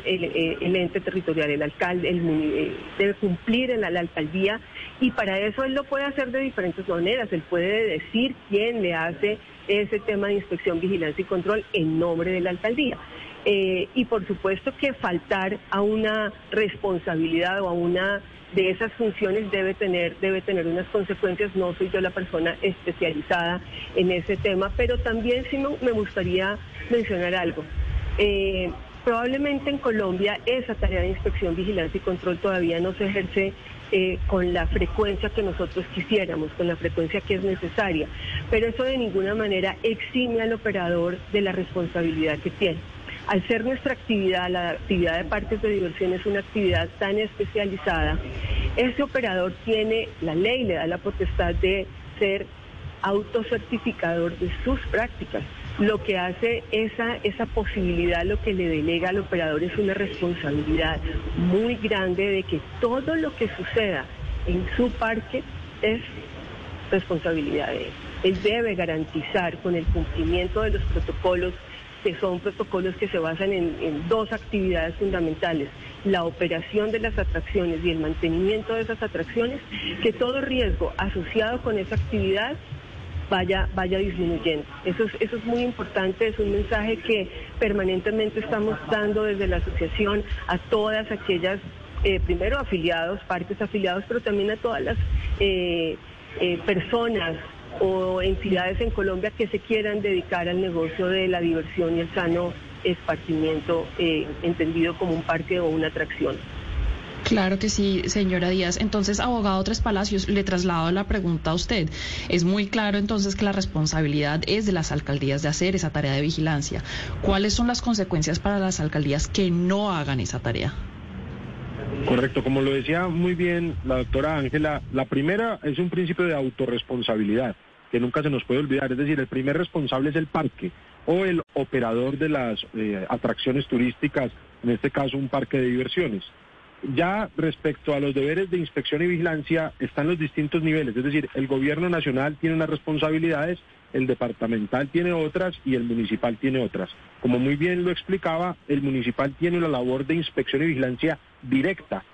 eh, el ente territorial, el alcalde, el, debe cumplir en la, alcaldía y para eso él lo puede hacer de diferentes maneras. Él puede decir quién le hace ese tema de inspección, vigilancia y control en nombre de la alcaldía. Y por supuesto que faltar a una responsabilidad o a una de esas funciones debe tener debe tener unas consecuencias. No soy yo la persona especializada en ese tema, pero también sí me, gustaría mencionar algo. Eh, probablemente en Colombia esa tarea de inspección, vigilancia y control todavía no se ejerce eh, con la frecuencia que nosotros quisiéramos, con la frecuencia que es necesaria, pero eso de ninguna manera exime al operador de la responsabilidad que tiene. Al ser nuestra actividad, la actividad de parques de diversión es una actividad tan especializada, ese operador tiene, la ley le da la potestad de ser autocertificador de sus prácticas. Lo que hace esa, esa posibilidad, lo que le delega al operador es una responsabilidad muy grande de que todo lo que suceda en su parque es responsabilidad de él. Él debe garantizar con el cumplimiento de los protocolos que son protocolos que se basan en, dos actividades fundamentales, la operación de las atracciones y el mantenimiento de esas atracciones, que todo riesgo asociado con esa actividad vaya, vaya disminuyendo. Eso es, eso es muy importante, es un mensaje que permanentemente estamos dando desde la asociación a todas aquellas, eh, primero afiliados, partes afiliados, pero también a todas las eh, eh, personas o entidades en Colombia que se quieran dedicar al negocio de la diversión y el sano esparcimiento, entendido como un parque o una atracción. Claro que sí, señora Díaz. Entonces, abogado Tres Palacios, le traslado la pregunta a usted. Es muy claro entonces que la responsabilidad es de las alcaldías de hacer esa tarea de vigilancia. ¿Cuáles son las consecuencias para las alcaldías que no hagan esa tarea? Correcto, como lo decía muy bien la doctora Ángela, la primera es un principio de autorresponsabilidad que nunca se nos puede olvidar, es decir, el primer responsable es el parque o el operador de las eh, atracciones turísticas, en este caso un parque de diversiones. Ya respecto a los deberes de inspección y vigilancia están los distintos niveles, es decir, el gobierno nacional tiene unas responsabilidades, el departamental tiene otras y el municipal tiene otras. Como muy bien lo explicaba, el municipal tiene la labor de inspección y vigilancia directa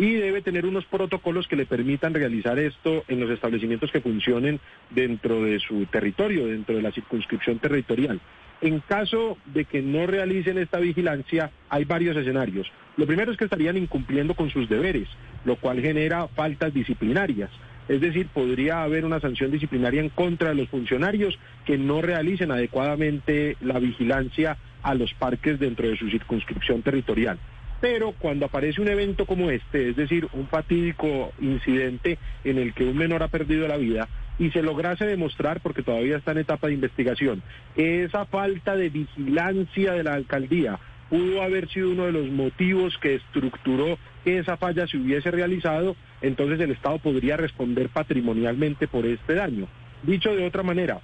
y debe tener unos protocolos que le permitan realizar esto en los establecimientos que funcionen dentro de su territorio, dentro de la circunscripción territorial. En caso de que no realicen esta vigilancia, hay varios escenarios. Lo primero es que estarían incumpliendo con sus deberes, lo cual genera faltas disciplinarias. Es decir, podría haber una sanción disciplinaria en contra de los funcionarios que no realicen adecuadamente la vigilancia a los parques dentro de su circunscripción territorial. Pero cuando aparece un evento como este, es decir, un fatídico incidente en el que un menor ha perdido la vida, y se lograse demostrar, porque todavía está en etapa de investigación, esa falta de vigilancia de la alcaldía pudo haber sido uno de los motivos que estructuró que esa falla se hubiese realizado, entonces el Estado podría responder patrimonialmente por este daño. Dicho de otra manera,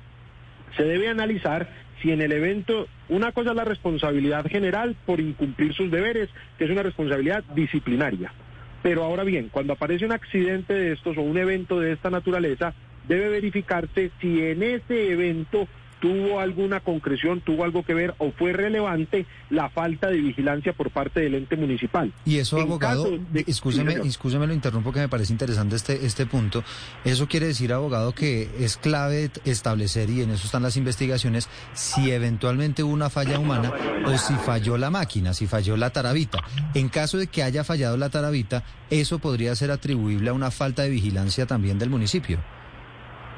se debe analizar si en el evento, una cosa es la responsabilidad general por incumplir sus deberes, que es una responsabilidad disciplinaria. Pero ahora bien, cuando aparece un accidente de estos o un evento de esta naturaleza, debe verificarse si en ese evento tuvo alguna concreción, tuvo algo que ver o fue relevante la falta de vigilancia por parte del ente municipal. Y eso, abogado, escúcheme, lo interrumpo que me parece interesante este, este punto. Eso quiere decir, abogado, que es clave establecer, y en eso están las investigaciones, si eventualmente hubo una falla humana o si falló la máquina, si falló la tarabita. En caso de que haya fallado la tarabita, eso podría ser atribuible a una falta de vigilancia también del municipio.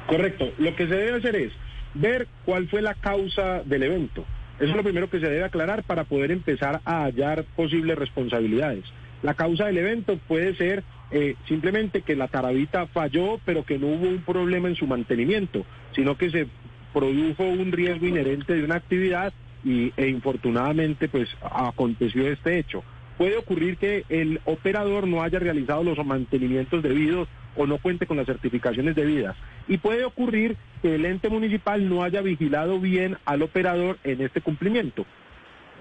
Correcto. Lo que se debe hacer es ver cuál fue la causa del evento. Eso es lo primero que se debe aclarar para poder empezar a hallar posibles responsabilidades. La causa del evento puede ser eh, simplemente que la tarabita falló, pero que no hubo un problema en su mantenimiento, sino que se produjo un riesgo inherente de una actividad y, e infortunadamente pues aconteció este hecho. Puede ocurrir que el operador no haya realizado los mantenimientos debidos o no cuente con las certificaciones debidas. Y puede ocurrir que el ente municipal no haya vigilado bien al operador en este cumplimiento.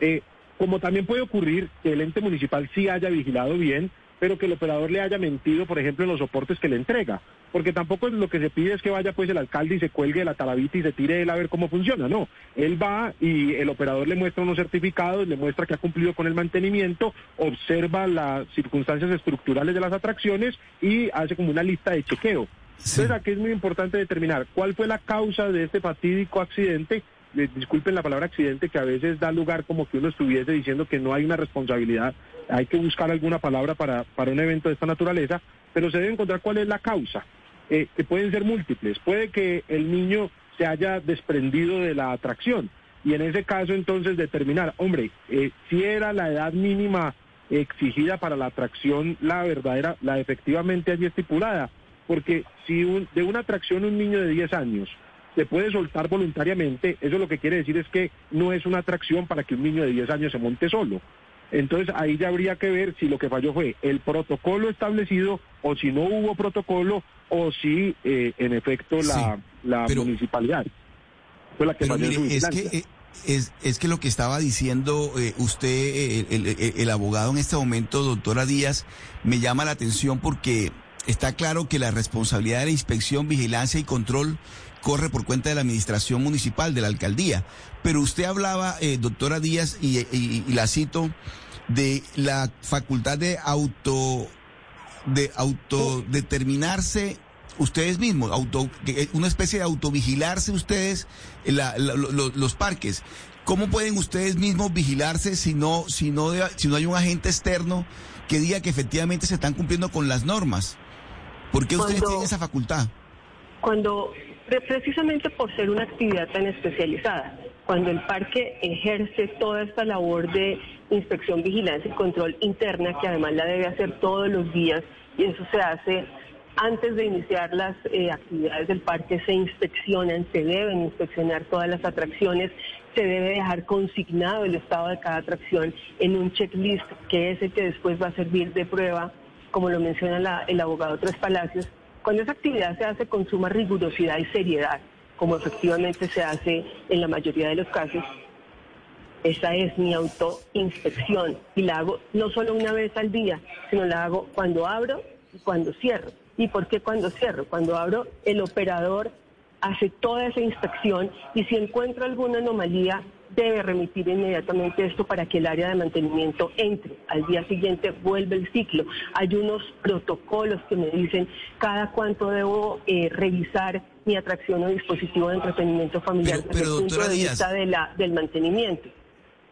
Eh, como también puede ocurrir que el ente municipal sí haya vigilado bien, pero que el operador le haya mentido, por ejemplo, en los soportes que le entrega. Porque tampoco lo que se pide es que vaya pues el alcalde y se cuelgue la talabita y se tire él a ver cómo funciona. No, él va y el operador le muestra unos certificados, le muestra que ha cumplido con el mantenimiento, observa las circunstancias estructurales de las atracciones y hace como una lista de chequeo. Entonces aquí es muy importante determinar cuál fue la causa de este fatídico accidente disculpen la palabra accidente, que a veces da lugar como que uno estuviese diciendo que no hay una responsabilidad, hay que buscar alguna palabra para, para un evento de esta naturaleza, pero se debe encontrar cuál es la causa, eh, que pueden ser múltiples. Puede que el niño se haya desprendido de la atracción y en ese caso entonces determinar, hombre, eh, si era la edad mínima exigida para la atracción la verdadera, la efectivamente allí estipulada, porque si de una atracción un niño de 10 años se puede soltar voluntariamente, eso lo que quiere decir es que no es una atracción para que un niño de 10 años se monte solo. Entonces ahí ya habría que ver si lo que falló fue el protocolo establecido o si no hubo protocolo o si eh, en efecto la, la municipalidad fue la que falló es que, eh, es, es, que lo que estaba diciendo eh, usted, el abogado en este momento, doctora Díaz, me llama la atención porque está claro que la responsabilidad de la inspección, vigilancia y control corre por cuenta de la administración municipal, de la alcaldía. Pero usted hablaba, eh, doctora Díaz, y, la cito, de la facultad de auto de autodeterminarse ustedes mismos, auto, que- una especie de autovigilarse ustedes eh, la- la- lo- lo- los parques. ¿Cómo pueden ustedes mismos vigilarse si no, si no, de- si no hay un agente externo que diga que efectivamente se están cumpliendo con las normas? ¿Por qué ustedes Cuando- tienen esa facultad? Cuando, precisamente por ser una actividad tan especializada, cuando el parque ejerce toda esta labor de inspección, vigilancia y control interna, que además la debe hacer todos los días, y eso se hace antes de iniciar las eh, actividades del parque, se inspeccionan, se deben inspeccionar todas las atracciones, se debe dejar consignado el estado de cada atracción en un checklist, que es el que después va a servir de prueba, como lo menciona el abogado Tres Palacios, cuando esa actividad se hace con suma rigurosidad y seriedad, como efectivamente se hace en la mayoría de los casos, esa es mi autoinspección y la hago no solo una vez al día, sino la hago cuando abro y cuando cierro. ¿Y por qué cuando cierro? Cuando abro, el operador hace toda esa inspección y si encuentra alguna anomalía, debe remitir inmediatamente esto para que el área de mantenimiento entre. Al día siguiente vuelve el ciclo. Hay unos protocolos que me dicen cada cuánto debo eh, revisar mi atracción o dispositivo de entretenimiento familiar Pero- desde pero, el punto doctora de Díaz, vista de la, del mantenimiento.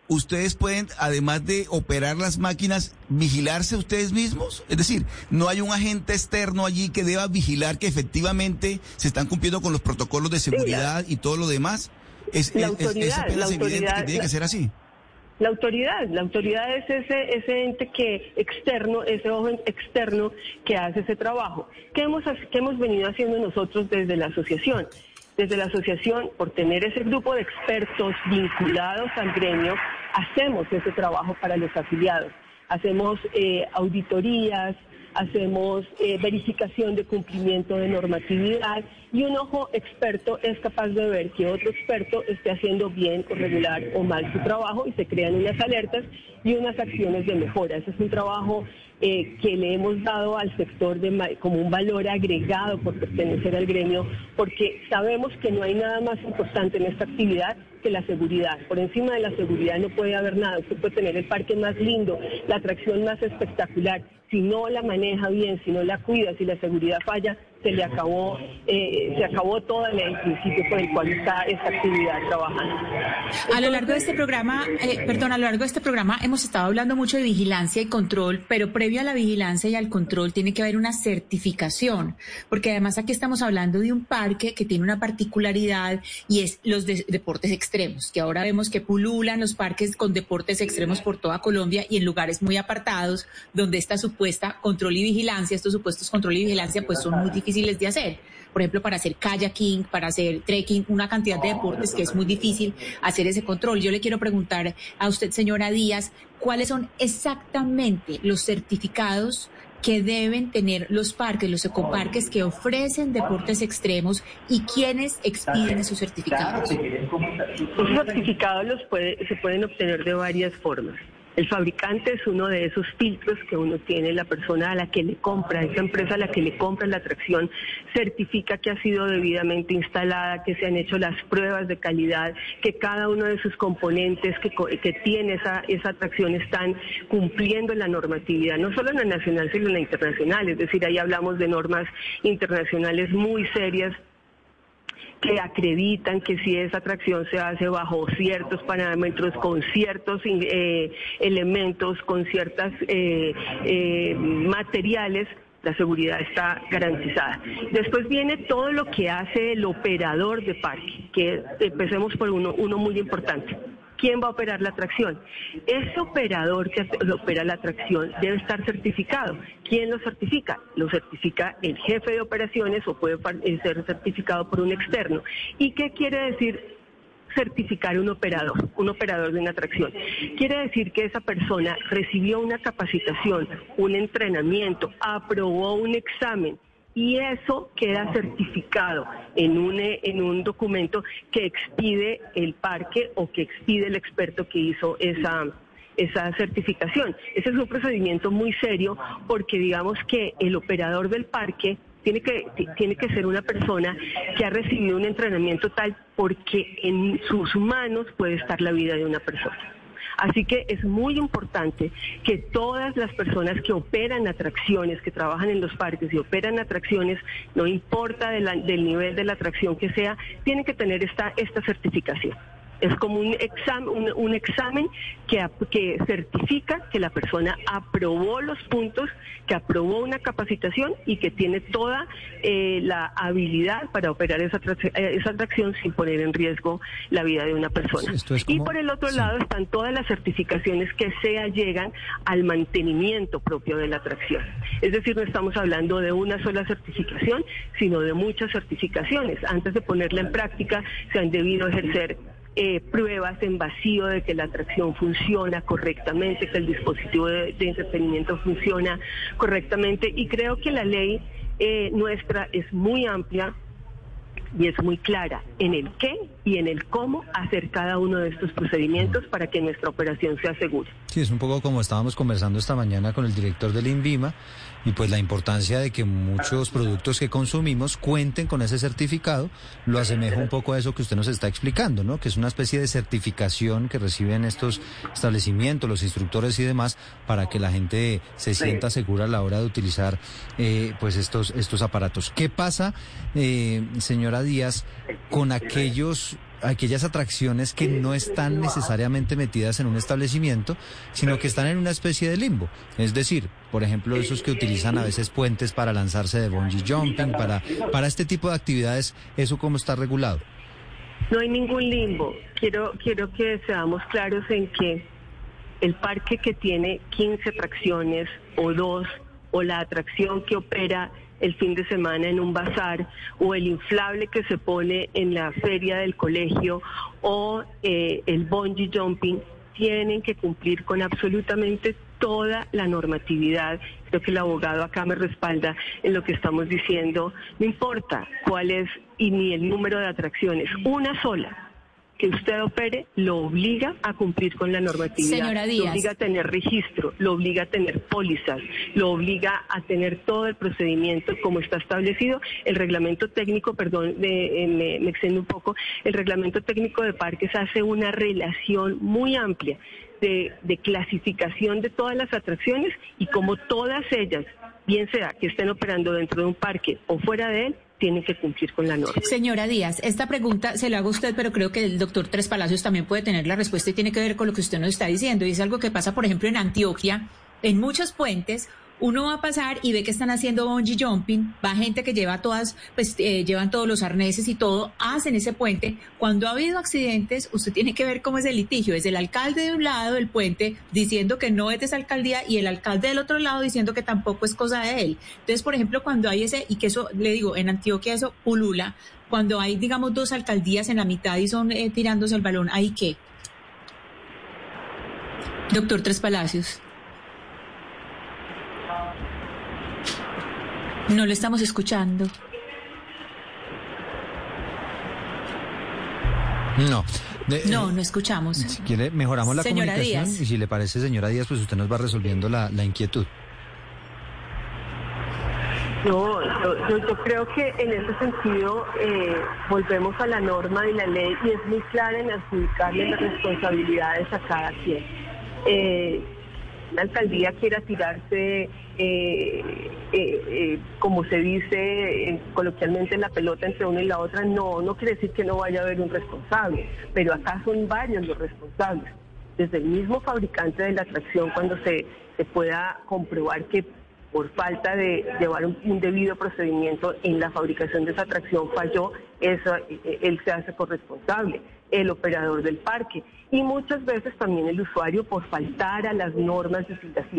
ustedes pueden, además de operar las máquinas, vigilarse ustedes mismos? Es decir, no hay un agente externo allí que deba vigilar que efectivamente se están cumpliendo con los protocolos de seguridad y todo lo demás. Es, La es- es- es autoridad, apenas la evidente autoridad, que tiene que ser así. La autoridad, la autoridad es ese, ese ente que externo, ese ojo externo que hace ese trabajo. ¿Qué hemos, qué hemos venido haciendo nosotros desde la asociación? Desde la asociación, por tener ese grupo de expertos vinculados al gremio, hacemos ese trabajo para los afiliados. Hacemos eh, auditorías, hacemos eh, verificación de cumplimiento de normatividad y un ojo experto es capaz de ver que otro experto esté haciendo bien o regular o mal su trabajo y se crean unas alertas y unas acciones de mejora. Ese es un trabajo eh, que le hemos dado al sector de como un valor agregado por pertenecer al gremio, porque sabemos que no hay nada más importante en esta actividad que la seguridad. Por encima de la seguridad no puede haber nada. Usted puede tener el parque más lindo, la atracción más espectacular. Si no la maneja bien, si no la cuida, si la seguridad falla, se le acabó, eh, se acabó todo el principio por el cual está esta actividad trabajando. A lo largo de este programa, eh, perdón, a lo largo de este programa hemos estado hablando mucho de vigilancia y control, pero previo a la vigilancia y al control tiene que haber una certificación, porque además aquí estamos hablando de un parque que tiene una particularidad y es los de- deportes extremos, que ahora vemos que pululan los parques con deportes extremos por toda Colombia y en lugares muy apartados donde esta supuesta control y vigilancia, estos supuestos control y vigilancia pues son muy difíciles de hacer. Por ejemplo, para hacer kayaking, para hacer trekking, una cantidad de deportes que es muy difícil hacer ese control. Yo le quiero preguntar a usted, señora Díaz, ¿cuáles son exactamente los certificados que deben tener los parques, los ecoparques que ofrecen deportes extremos y quiénes expiden esos certificados? Esos certificados los puede- se pueden obtener de varias formas. El fabricante es uno de esos filtros que uno tiene, la persona a la que le compra, esa empresa a la que le compra la atracción, certifica que ha sido debidamente instalada, que se han hecho las pruebas de calidad, que cada uno de sus componentes que, tiene esa, esa atracción están cumpliendo la normatividad, no solo en la nacional, sino en la internacional. Es decir, ahí hablamos de normas internacionales muy serias que acreditan que si esa atracción se hace bajo ciertos parámetros, con ciertos eh, elementos, con ciertas eh, eh, materiales, la seguridad está garantizada. Después viene todo lo que hace el operador de parque, que empecemos por uno, uno muy importante. ¿Quién va a operar la atracción? Ese operador que opera la atracción debe estar certificado. ¿Quién lo certifica? Lo certifica el jefe de operaciones o puede eh, ser certificado por un externo. ¿Y qué quiere decir certificar un operador, un operador de una atracción. Quiere decir que esa persona recibió una capacitación, un entrenamiento, aprobó un examen y eso queda certificado en un, eh, en un documento que expide el parque o que expide el experto que hizo esa, esa certificación. Ese es un procedimiento muy serio porque digamos que el operador del parque tiene que, ti- tiene que ser una persona que ha recibido un entrenamiento tal porque en sus manos puede estar la vida de una persona. Así que es muy importante que todas las personas que operan atracciones, que trabajan en los parques y operan atracciones, no importa del nivel de la atracción que sea, tienen que tener esta certificación. Es como un examen, un, un examen que, certifica que la persona aprobó los puntos, que aprobó una capacitación y que tiene toda eh, la habilidad para operar esa, eh, esa atracción sin poner en riesgo la vida de una persona. Es Y por el otro sí. lado están todas las certificaciones que se allegan al mantenimiento propio de la atracción. Es decir, no estamos hablando de una sola certificación, sino de muchas certificaciones. Antes de ponerla en práctica, se han debido ejercer eh, pruebas en vacío de que la atracción funciona correctamente, que el dispositivo de, de entretenimiento funciona correctamente. Y creo que la ley eh, nuestra es muy amplia y es muy clara en el qué y en el cómo hacer cada uno de estos procedimientos para que nuestra operación sea segura. Sí, es un poco como estábamos conversando esta mañana con el director del INVIMA y pues la importancia de que muchos productos que consumimos cuenten con ese certificado lo asemeja un poco a eso que usted nos está explicando, ¿no? Que es una especie de certificación que reciben estos establecimientos, los instructores y demás, para que la gente se sienta segura a la hora de utilizar eh, pues estos estos aparatos. ¿Qué pasa, eh, señora Díaz, con aquellos aquellas atracciones que no están necesariamente metidas en un establecimiento, sino que están en una especie de limbo. Es decir, por ejemplo, esos que utilizan a veces puentes para lanzarse de bungee jumping, para, para este tipo de actividades, ¿eso cómo está regulado? No hay ningún limbo. Quiero, quiero que seamos claros en que el parque que tiene 15 atracciones o dos, o la atracción que opera el fin de semana en un bazar, o el inflable que se pone en la feria del colegio, o eh, el bungee jumping, tienen que cumplir con absolutamente toda la normatividad. Creo que el abogado acá me respalda en lo que estamos diciendo. No importa cuál es y ni el número de atracciones, una sola que usted opere lo obliga a cumplir con la normatividad. Señora Lo Díaz. obliga a tener registro, lo obliga a tener pólizas, lo obliga a tener todo el procedimiento como está establecido. El reglamento técnico, perdón, de- eh, me, me extiendo un poco, el reglamento técnico de parques hace una relación muy amplia de, de clasificación de todas las atracciones y como todas ellas, bien sea que estén operando dentro de un parque o fuera de él, tienen que cumplir con la norma. Señora Díaz, esta pregunta se la hago a usted, pero creo que el doctor Tres Palacios también puede tener la respuesta y tiene que ver con lo que usted nos está diciendo. Y es algo que pasa, por ejemplo, en Antioquia, en muchos puentes. Uno va a pasar y ve que están haciendo bungee jumping, va gente que lleva todas, pues eh, llevan todos los arneses y todo, hacen ese puente. Cuando ha habido accidentes, usted tiene que ver cómo es el litigio. Es el alcalde de un lado del puente diciendo que no es de esa alcaldía y el alcalde del otro lado diciendo que tampoco es cosa de él. Entonces, por ejemplo, cuando hay ese, y que eso, le digo, en Antioquia eso pulula, cuando hay, digamos, dos alcaldías en la mitad y son eh, tirándose el balón, ¿hay qué? Doctor Tres Palacios. No le estamos escuchando. No. De- No, no escuchamos. Si quiere, mejoramos la Señora comunicación Díaz. y si le parece, señora Díaz, pues usted nos va resolviendo la, la inquietud. No, yo, yo- yo creo que en ese sentido eh, volvemos a la norma y la ley y es muy clara en adjudicarle las responsabilidades a cada quien. Eh, la alcaldía quiera tirarse, eh, eh, eh, como se dice coloquialmente, la pelota entre una y la otra, no, no quiere decir que no vaya a haber un responsable, pero acá son varios los responsables. Desde el mismo fabricante de la atracción, cuando se, se pueda comprobar que por falta de llevar un, debido procedimiento en la fabricación de esa atracción falló, él se hace corresponsable, el operador del parque. Y muchas veces también el usuario por faltar a las normas de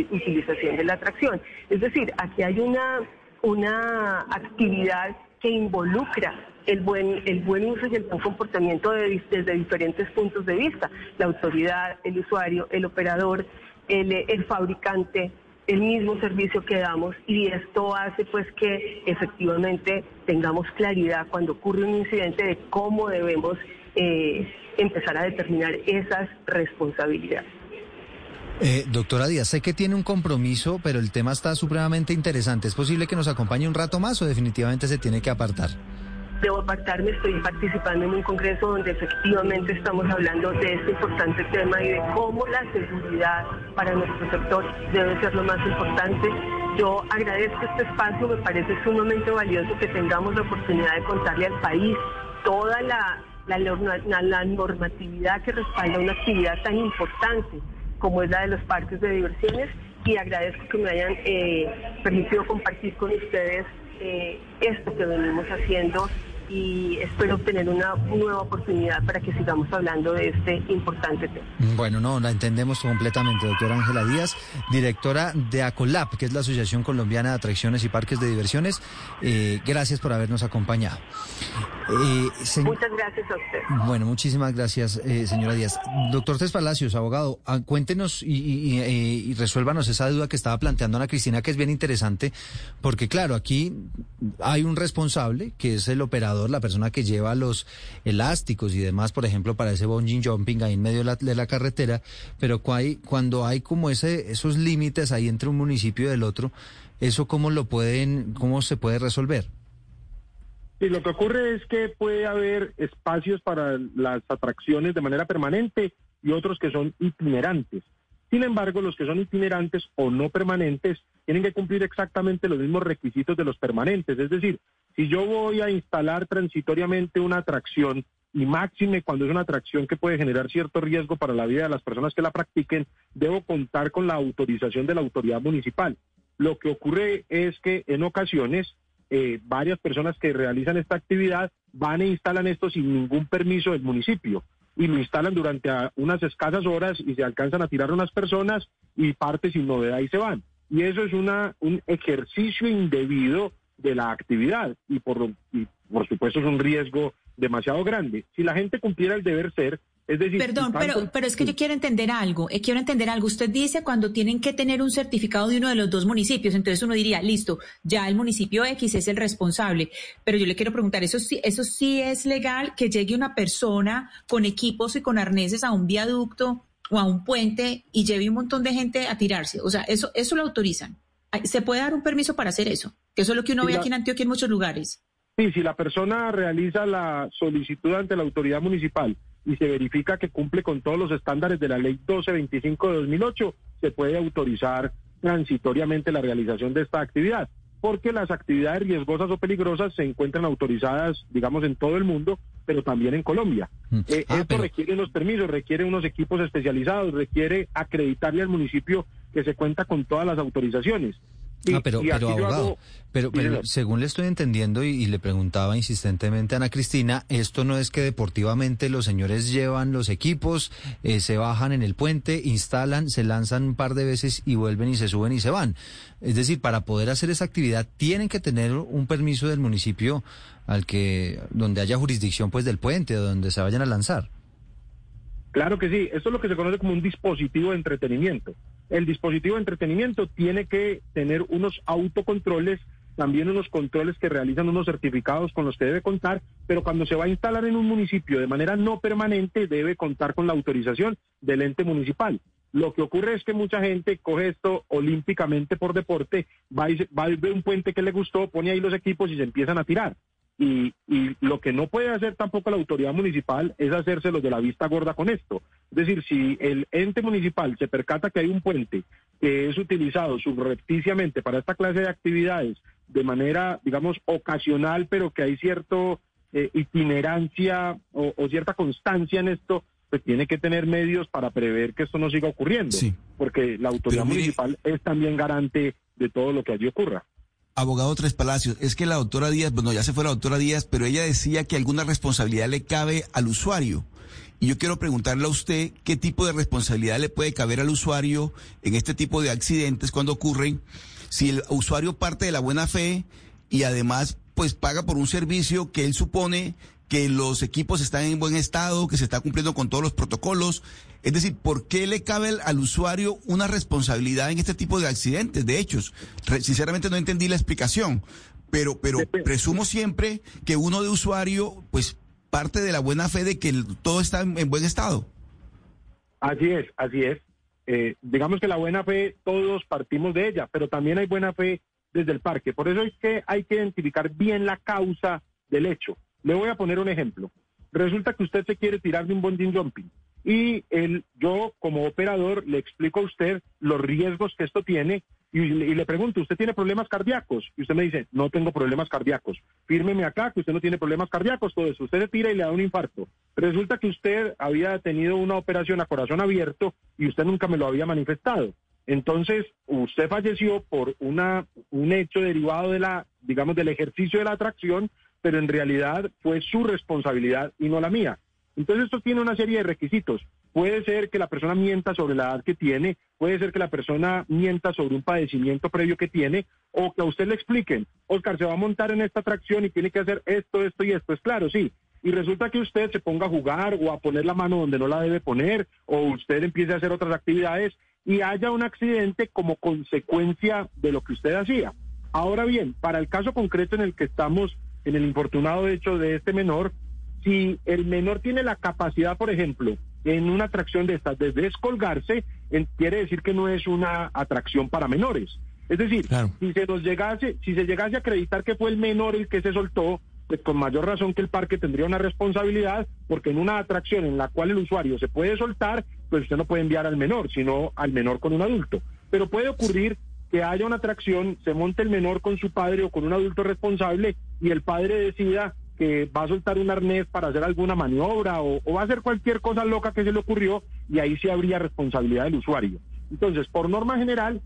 utilización- de la atracción. Es decir, aquí hay una, una actividad que involucra el buen, el buen uso y el buen comportamiento de- desde diferentes puntos de vista, la autoridad, el usuario, el operador, el, el fabricante, el mismo servicio que damos. Y esto hace pues que efectivamente tengamos claridad cuando ocurre un incidente de cómo debemos eh, empezar a determinar esas responsabilidades. Eh, doctora Díaz, sé que tiene un compromiso, pero el tema está supremamente interesante. ¿Es posible que nos acompañe un rato más o definitivamente se tiene que apartar? debo apartarme, estoy participando en un congreso donde efectivamente estamos hablando de este importante tema y de cómo la seguridad para nuestro sector debe ser lo más importante. Yo agradezco este espacio, me parece sumamente valioso que tengamos la oportunidad de contarle al país toda la, la, normatividad que respalda una actividad tan importante como es la de los parques de diversiones y agradezco que me hayan eh, permitido compartir con ustedes eh, esto que venimos haciendo y espero obtener una nueva oportunidad para que sigamos hablando de este importante tema. Bueno, no, la entendemos completamente, doctora Ángela Díaz, directora de ACOLAP, que es la Asociación Colombiana de Atracciones y Parques de Diversiones. Eh, gracias por habernos acompañado. Eh, Muchas gracias a usted. Bueno, muchísimas gracias, eh, señora Díaz. Doctor Tres Palacios, abogado, ah, cuéntenos y, y, y, resuélvanos esa duda que estaba planteando Ana Cristina, que es bien interesante, porque claro, aquí hay un responsable, que es el operador la persona que lleva los elásticos y demás, por ejemplo, para ese bungee jumping ahí en medio de la, de la carretera, pero cuando hay como ese, esos límites ahí entre un municipio y el otro, ¿eso cómo lo pueden, cómo se puede resolver? Sí, lo que ocurre es que puede haber espacios para las atracciones de manera permanente y otros que son itinerantes. Sin embargo, los que son itinerantes o no permanentes tienen que cumplir exactamente los mismos requisitos de los permanentes. Es decir, si yo voy a instalar transitoriamente una atracción y máxime cuando es una atracción que puede generar cierto riesgo para la vida de las personas que la practiquen, debo contar con la autorización de la autoridad municipal. Lo que ocurre es que en ocasiones eh, varias personas que realizan esta actividad van e instalan esto sin ningún permiso del municipio y lo instalan durante unas escasas horas y se alcanzan a tirar unas personas y parte sin novedad y se van y eso es una, un ejercicio indebido de la actividad y por, y por supuesto es un riesgo demasiado grande. Si la gente cumpliera el deber ser, es decir... Perdón, pero, pero es que yo quiero entender algo, eh, quiero entender algo. Usted dice cuando tienen que tener un certificado de uno de los dos municipios, entonces uno diría, listo, ya el municipio X es el responsable, pero yo le quiero preguntar, ¿eso sí, eso sí es legal que llegue una persona con equipos y con arneses a un viaducto o a un puente y lleve un montón de gente a tirarse. O sea, eso, eso lo autorizan. ¿Se puede dar un permiso para hacer eso? Que eso es lo que uno ve aquí en Antioquia en muchos lugares. Sí, si la persona realiza la solicitud ante la autoridad municipal y se verifica que cumple con todos los estándares de la ley 1225 de 2008, se puede autorizar transitoriamente la realización de esta actividad porque las actividades riesgosas o peligrosas se encuentran autorizadas, digamos, en todo el mundo, pero también en Colombia. Mm. Eh, ah, esto requiere unos permisos, requiere unos equipos especializados, requiere acreditarle al municipio que se cuenta con todas las autorizaciones. Ah, pero, pero abogado, pero, pero según le estoy entendiendo y, le preguntaba insistentemente a Ana Cristina, esto no es que deportivamente los señores llevan los equipos, eh, se bajan en el puente, instalan, se lanzan un par de veces y vuelven y se suben y se van. Es decir, para poder hacer esa actividad tienen que tener un permiso del municipio al que donde haya jurisdicción pues del puente, donde se vayan a lanzar. Claro que sí, esto es lo que se conoce como un dispositivo de entretenimiento. El dispositivo de entretenimiento tiene que tener unos autocontroles, también unos controles que realizan unos certificados con los que debe contar, pero cuando se va a instalar en un municipio de manera no permanente debe contar con la autorización del ente municipal. Lo que ocurre es que mucha gente coge esto olímpicamente por deporte, va y, va a ver un puente que le gustó, pone ahí los equipos y se empiezan a tirar. Y, lo que no puede hacer tampoco la autoridad municipal es hacerse los de la vista gorda con esto. Es decir, si el ente municipal se percata que hay un puente que es utilizado subrepticiamente para esta clase de actividades de manera, digamos, ocasional, pero que hay cierta eh, itinerancia o, cierta constancia en esto, pues tiene que tener medios para prever que esto no siga ocurriendo. Porque la autoridad municipal es también garante de todo lo que allí ocurra abogado Tres Palacios, es que la doctora Díaz, bueno, ya se fue la doctora Díaz, pero ella decía que alguna responsabilidad le cabe al usuario. Y yo quiero preguntarle a usted qué tipo de responsabilidad le puede caber al usuario en este tipo de accidentes cuando ocurren, si el usuario parte de la buena fe y además pues paga por un servicio que él supone que los equipos están en buen estado, que se está cumpliendo con todos los protocolos. Es decir, ¿por qué le cabe al, usuario una responsabilidad en este tipo de accidentes, de hechos? sinceramente no entendí la explicación, pero, pero presumo siempre que uno de usuario, pues parte de la buena fe de que todo está en, buen estado. Así es, así es. Eh, digamos que la buena fe todos partimos de ella, pero también hay buena fe desde el parque. Por eso es que hay que identificar bien la causa del hecho. Le voy a poner un ejemplo. Resulta que usted se quiere tirar de un bonding jumping y el, yo como operador le explico a usted los riesgos que esto tiene y, le- le pregunto, ¿usted tiene problemas cardíacos? Y usted me dice, no tengo problemas cardíacos. Fírmeme acá que usted no tiene problemas cardíacos, todo eso. Usted se tira y le da un infarto. Resulta que usted había tenido una operación a corazón abierto y usted nunca me lo había manifestado. Entonces, usted falleció por una, un hecho derivado de la, digamos, del ejercicio de la atracción, pero en realidad fue su responsabilidad y no la mía. Entonces esto tiene una serie de requisitos. Puede ser que la persona mienta sobre la edad que tiene, puede ser que la persona mienta sobre un padecimiento previo que tiene, o que a usted le expliquen, Oscar, se va a montar en esta atracción y tiene que hacer esto, esto y esto. Es claro, sí. Y resulta que usted se ponga a jugar o a poner la mano donde no la debe poner, o usted empiece a hacer otras actividades y haya un accidente como consecuencia de lo que usted hacía. Ahora bien, para el caso concreto en el que estamos, en el infortunado hecho de este menor, si el menor tiene la capacidad, por ejemplo, en una atracción de estas, de descolgarse, quiere decir que no es una atracción para menores. Es decir, si se nos llegase, si se llegase a acreditar que fue el menor el que se soltó, pues con mayor razón que el parque tendría una responsabilidad, porque en una atracción en la cual el usuario se puede soltar, pues usted no puede enviar al menor, sino al menor con un adulto. Pero puede ocurrir que haya una atracción, se monte el menor con su padre o con un adulto responsable y el padre decida que va a soltar un arnés para hacer alguna maniobra o, va a hacer cualquier cosa loca que se le ocurrió y ahí sí habría responsabilidad del usuario. Entonces, por norma general,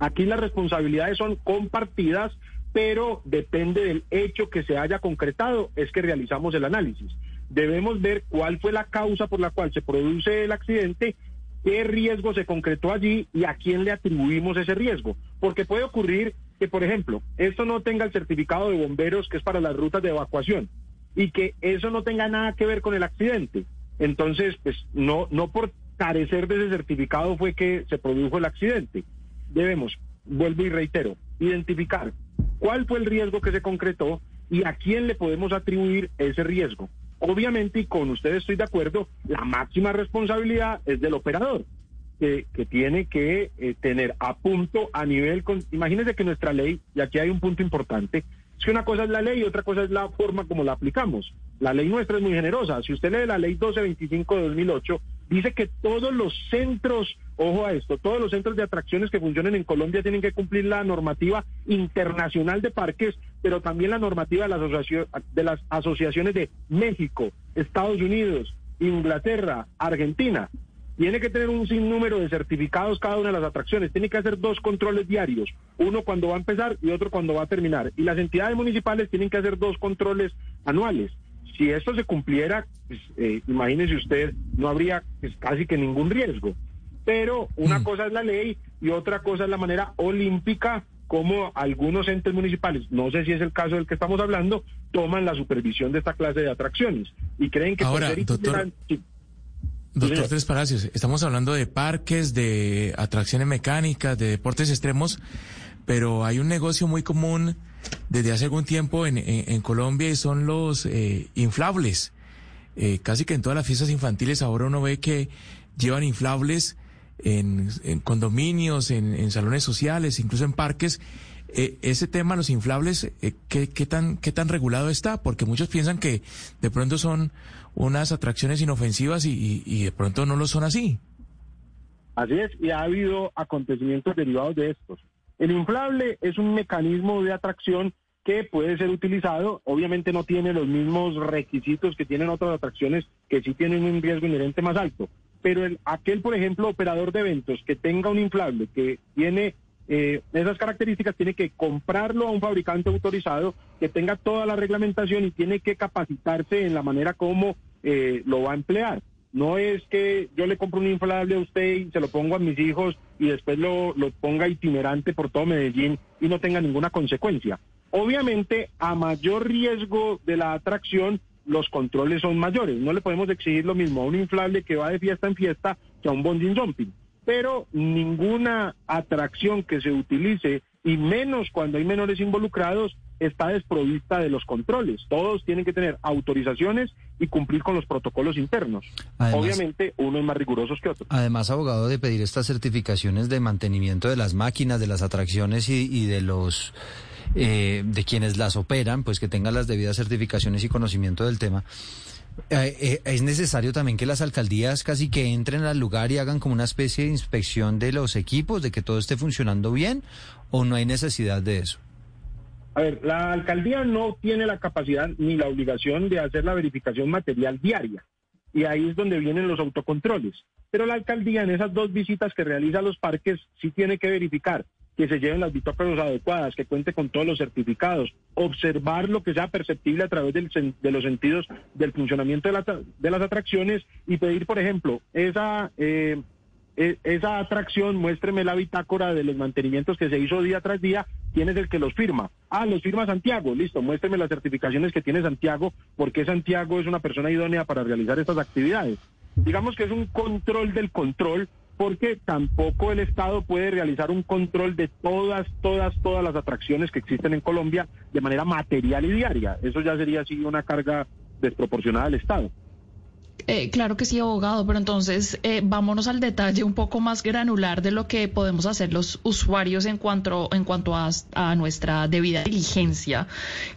Aquí las responsabilidades son compartidas, pero depende del hecho que se haya concretado, es que realizamos el análisis. Debemos ver cuál fue la causa por la cual se produce el accidente, qué riesgo se concretó allí y a quién le atribuimos ese riesgo. Porque puede ocurrir que, por ejemplo, esto no tenga el certificado de bomberos que es para las rutas de evacuación y que eso no tenga nada que ver con el accidente. Entonces, pues no, no por carecer de ese certificado fue que se produjo el accidente debemos, vuelvo y reitero, identificar cuál fue el riesgo que se concretó y a quién le podemos atribuir ese riesgo. Obviamente, y con ustedes estoy de acuerdo, la máxima responsabilidad es del operador, que, tiene que eh, tener a punto a nivel... Con, imagínense que nuestra ley, y aquí hay un punto importante, que una cosa es la ley y otra cosa es la forma como la aplicamos. La ley nuestra es muy generosa. Si usted lee la ley 1225 de 2008, dice que todos los centros, ojo a esto, todos los centros de atracciones que funcionen en Colombia tienen que cumplir la normativa internacional de parques, pero también la normativa de las, asociacio- de las asociaciones de México, Estados Unidos, Inglaterra, Argentina. Tiene que tener un sinnúmero de certificados cada una de las atracciones. Tiene que hacer dos controles diarios, uno cuando va a empezar y otro cuando va a terminar. Y las entidades municipales tienen que hacer dos controles anuales. Si esto se cumpliera, pues, eh, imagínese usted, no habría pues, casi que ningún riesgo. Pero una cosa es la ley y otra cosa es la manera olímpica como algunos entes municipales, no sé si es el caso del que estamos hablando, toman la supervisión de esta clase de atracciones y creen que Ahora, doctor- sí. Doctor. Tres Palacios, estamos hablando de parques, de atracciones mecánicas, de deportes extremos, pero hay un negocio muy común desde hace algún tiempo en, en- en Colombia y son los eh, inflables. Eh, casi que en todas las fiestas infantiles ahora uno ve que llevan inflables en, en condominios, en, salones sociales, incluso en parques. Eh, ese tema, los inflables, ¿qué, qué tan, ¿qué tan regulado está? Porque muchos piensan que de pronto son unas atracciones inofensivas y, y- de pronto no lo son así. Así es, y ha habido acontecimientos derivados de estos. El inflable es un mecanismo de atracción que puede ser utilizado, obviamente no tiene los mismos requisitos que tienen otras atracciones que sí tienen un riesgo inherente más alto, pero el, aquel, por ejemplo, operador de eventos que tenga un inflable que tiene eh, esas características, tiene que comprarlo a un fabricante autorizado que tenga toda la reglamentación y tiene que capacitarse en la manera como eh, lo va a emplear. No es que yo le compro un inflable a usted y se lo pongo a mis hijos y después lo, ponga itinerante por todo Medellín y no tenga ninguna consecuencia. Obviamente, a mayor riesgo de la atracción, los controles son mayores. No le podemos exigir lo mismo a un inflable que va de fiesta en fiesta que a un bonding jumping. Pero ninguna atracción que se utilice, y menos cuando hay menores involucrados, está desprovista de los controles. Todos tienen que tener autorizaciones y cumplir con los protocolos internos. Además- Obviamente, unos más rigurosos que otros. Además, abogado, de pedir estas certificaciones de mantenimiento de las máquinas, de las atracciones y, y de los eh, de quienes las operan, pues que tengan las debidas certificaciones y conocimiento del tema. Eh, eh, es necesario también que las alcaldías casi que entren al lugar y hagan como una especie de inspección de los equipos, de que todo esté funcionando bien, o no hay necesidad de eso. A ver, la alcaldía no tiene la capacidad ni la obligación de hacer la verificación material diaria. Y ahí es donde vienen los autocontroles. Pero la alcaldía en esas dos visitas que realiza a los parques sí tiene que verificar que se lleven las bitácoras adecuadas, que cuente con todos los certificados, observar lo que sea perceptible a través del de los sentidos del funcionamiento de, la- de las atracciones y pedir, por ejemplo, esa, eh, e- esa atracción, muéstreme la bitácora de los mantenimientos que se hizo día tras día, quién es el que los firma. Ah, los firma Santiago, listo, muéstreme las certificaciones que tiene Santiago, porque Santiago es una persona idónea para realizar estas actividades. Digamos que es un control del control, porque tampoco el Estado puede realizar un control de todas, todas, todas las atracciones que existen en Colombia de manera material y diaria. Eso ya sería así una carga desproporcionada del Estado. Eh, claro que sí, abogado, pero entonces eh, vámonos al detalle un poco más granular de lo que podemos hacer los usuarios en cuanto, en cuanto a, nuestra debida diligencia.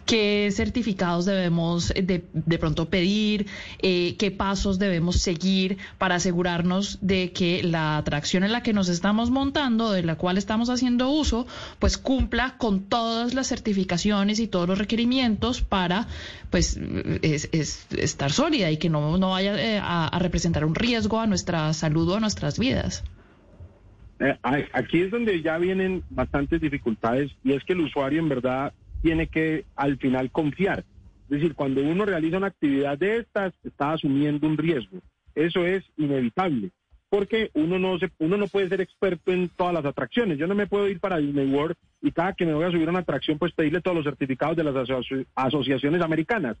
¿Qué certificados debemos de, pronto pedir? Eh, ¿Qué pasos debemos seguir para asegurarnos de que la atracción en la que nos estamos montando, de la cual estamos haciendo uso, pues cumpla con todas las certificaciones y todos los requerimientos para pues es, es- estar sólida y que no, no vaya eh, a, a representar un riesgo a nuestra salud o a nuestras vidas. Eh, aquí es donde ya vienen bastantes dificultades y es que el usuario en verdad tiene que al final confiar. Es decir, cuando uno realiza una actividad de estas, está asumiendo un riesgo. Eso es inevitable, porque uno no se, uno no puede ser experto en todas las atracciones. Yo no me puedo ir para Disney World y cada que me voy a subir a una atracción, pues pedirle todos los certificados de las asoci- asociaciones americanas.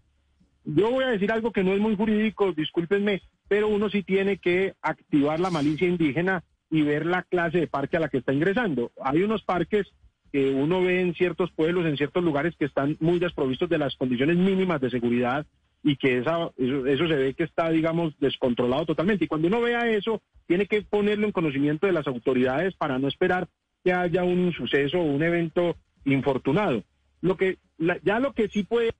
Yo voy a decir algo que no es muy jurídico, discúlpenme, pero uno sí tiene que activar la malicia indígena y ver la clase de parque a la que está ingresando. Hay unos parques que uno ve en ciertos pueblos, en ciertos lugares que están muy desprovistos de las condiciones mínimas de seguridad y que esa, eso, eso se ve que está, digamos, descontrolado totalmente. Y cuando uno vea eso, tiene que ponerlo en conocimiento de las autoridades para no esperar que haya un suceso o un evento infortunado. Lo que, la- ya lo que sí puede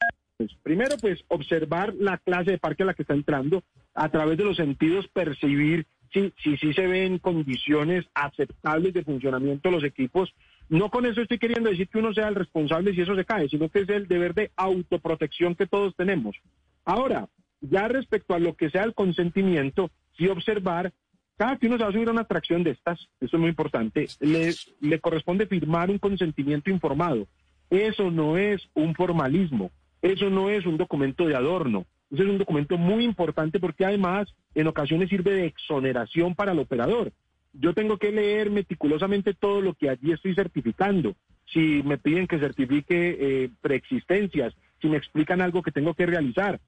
primero, pues observar la clase de parque a la que está entrando, a través de los sentidos percibir si si, si se ven condiciones aceptables de funcionamiento de los equipos. No con eso estoy queriendo decir que uno sea el responsable si eso se cae, sino que es el deber de autoprotección que todos tenemos. Ahora, ya respecto a lo que sea el consentimiento, sí observar, cada que uno se va a subir a una atracción de estas, eso es muy importante, le, le corresponde firmar un consentimiento informado. Eso no es un formalismo, eso no es un documento de adorno, eso es un documento muy importante porque además en ocasiones sirve de exoneración para el operador. Yo tengo que leer meticulosamente todo lo que allí estoy certificando. Si me piden que certifique eh, preexistencias, si me explican algo que tengo que realizar,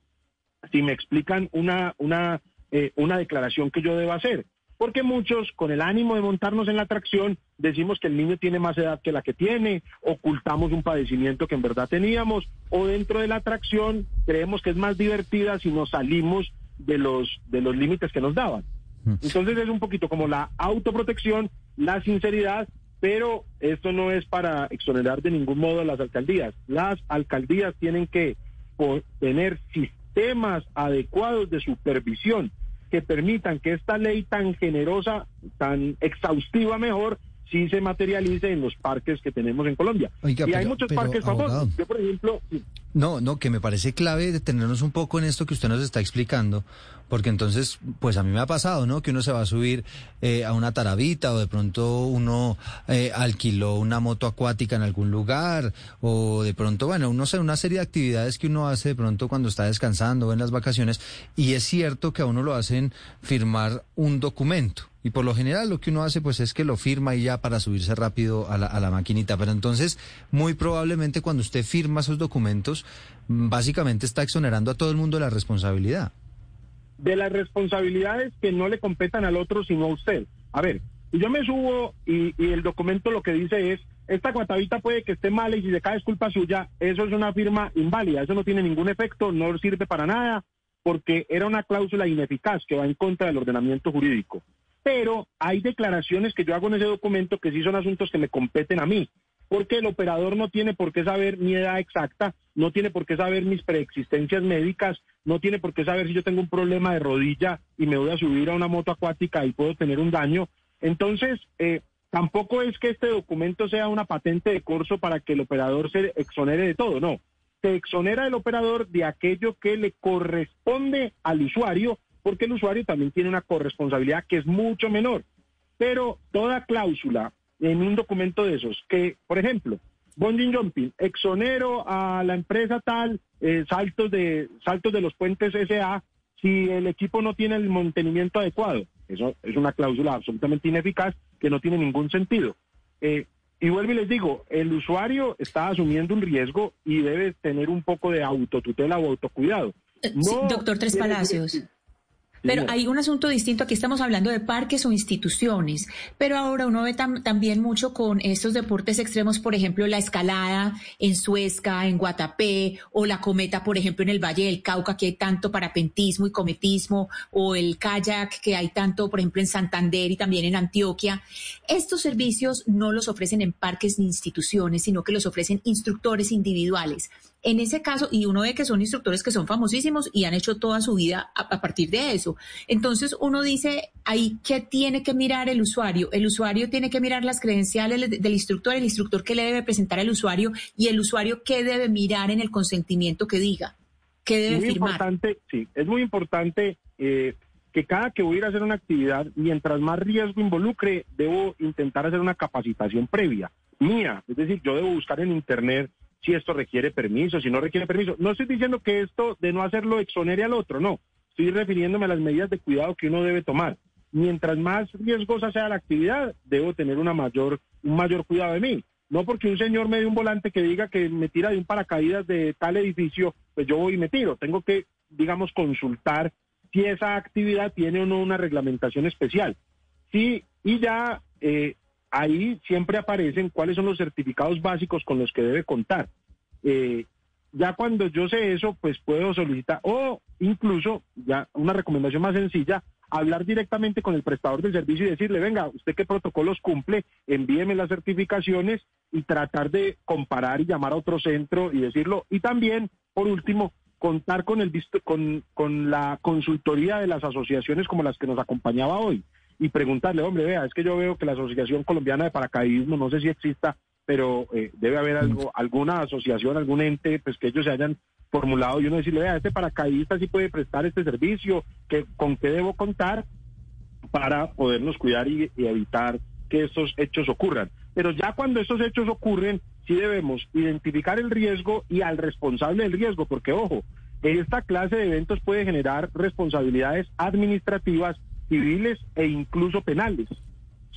si me explican una, una, eh, una declaración que yo debo hacer. Porque muchos, con el ánimo de montarnos en la atracción, decimos que el niño tiene más edad que la que tiene, ocultamos un padecimiento que en verdad teníamos, o dentro de la atracción creemos que es más divertida si nos salimos de los, de los límites que nos daban. Entonces es un poquito como la autoprotección, la sinceridad, pero esto no es para exonerar de ningún modo a las alcaldías. Las alcaldías tienen que tener sistemas adecuados de supervisión que permitan que esta ley tan generosa, tan exhaustiva mejor, sí se materialice en los parques que tenemos en Colombia. Oiga, y hay muchos pero, parques abogado. famosos. Yo, por ejemplo, No, no, que me parece clave detenernos un poco en esto que usted nos está explicando, porque entonces, pues a mí me ha pasado, ¿no? Que uno se va a subir eh, a una tarabita o de pronto uno eh, alquiló una moto acuática en algún lugar o de pronto, bueno, uno sé, una serie de actividades que uno hace de pronto cuando está descansando o en las vacaciones y es cierto que a uno lo hacen firmar un documento. Y por lo general lo que uno hace pues es que lo firma y ya para subirse rápido a la, a la maquinita. Pero entonces, muy probablemente cuando usted firma esos documentos, básicamente está exonerando a todo el mundo de la responsabilidad. de las responsabilidades que no le competan al otro sino a usted. A ver, yo me subo y, el documento lo que dice es, esta guatavita puede que esté mal y si se cae es culpa suya, eso es una firma inválida, eso no tiene ningún efecto, no sirve para nada, porque era una cláusula ineficaz que va en contra del ordenamiento jurídico. Pero hay declaraciones que yo hago en ese documento que sí son asuntos que me competen a mí. porque el operador no tiene por qué saber mi edad exacta, no tiene por qué saber mis preexistencias médicas, no tiene por qué saber si yo tengo un problema de rodilla y me voy a subir a una moto acuática y puedo tener un daño. Entonces, eh, tampoco es que este documento sea una patente de corso para que el operador se exonere de todo, no. Se exonera el operador de aquello que le corresponde al usuario, porque el usuario también tiene una corresponsabilidad que es mucho menor. Pero toda cláusula en un documento de esos, que, por ejemplo, bonding jumping, exonero a la empresa tal, eh, saltos de saltos de los puentes SA, si el equipo no tiene el mantenimiento adecuado. Eso es una cláusula absolutamente ineficaz que no tiene ningún sentido. Eh, y vuelvo y les digo, el usuario está asumiendo un riesgo y debe tener un poco de autotutela o autocuidado. Sí, doctor Tres Palacios. decir- Pero hay un asunto distinto. Aquí estamos hablando de parques o instituciones, pero ahora uno ve tam- también mucho con estos deportes extremos, por ejemplo, la escalada en Suezca, en Guatapé, o la cometa, por ejemplo, en el Valle del Cauca, que hay tanto parapentismo y cometismo, o el kayak, que hay tanto, por ejemplo, en Santander y también en Antioquia. Estos servicios no los ofrecen en parques ni instituciones, sino que los ofrecen instructores individuales. En ese caso, y uno ve que son instructores que son famosísimos y han hecho toda su vida a, a partir de eso. Entonces uno dice, ahí, ¿qué tiene que mirar el usuario? El usuario tiene que mirar las credenciales de- del instructor, el instructor que le debe presentar al usuario y el usuario qué debe mirar en el consentimiento que diga, qué debe muy firmar. importante, sí, es muy importante eh, que cada que voy a ir a hacer una actividad, mientras más riesgo involucre, debo intentar hacer una capacitación previa mía. Es decir, yo debo buscar en internet si esto requiere permiso, si no requiere permiso. No estoy diciendo que esto de no hacerlo exonere al otro, no. Estoy refiriéndome a las medidas de cuidado que uno debe tomar. Mientras más riesgosa sea la actividad, debo tener un mayor cuidado de mí. No porque un señor me dé un volante que diga que me tira de un paracaídas de tal edificio, pues yo voy y me tiro. Tengo que, digamos, consultar si esa actividad tiene o no una reglamentación especial. Sí, y ya eh, ahí siempre aparecen cuáles son los certificados básicos con los que debe contar. Eh, ya cuando yo sé eso, pues puedo solicitar, o incluso, ya una recomendación más sencilla, hablar directamente con el prestador del servicio y decirle, venga, usted qué protocolos cumple, envíeme las certificaciones y tratar de comparar y llamar a otro centro y decirlo. Y también, por último, contar con, el, con, con la consultoría de las asociaciones como las que nos acompañaba hoy y preguntarle, hombre, vea, es que yo veo que la Asociación Colombiana de Paracaidismo, no sé si exista, pero eh, debe haber algo, alguna asociación, algún ente, pues que ellos se hayan formulado y uno decirle, vea, este paracaidista sí puede prestar este servicio, que, ¿con qué debo contar para podernos cuidar y, y evitar que estos hechos ocurran? Pero ya cuando estos hechos ocurren, sí debemos identificar el riesgo y al responsable del riesgo, porque ojo, esta clase de eventos puede generar responsabilidades administrativas, civiles e incluso penales.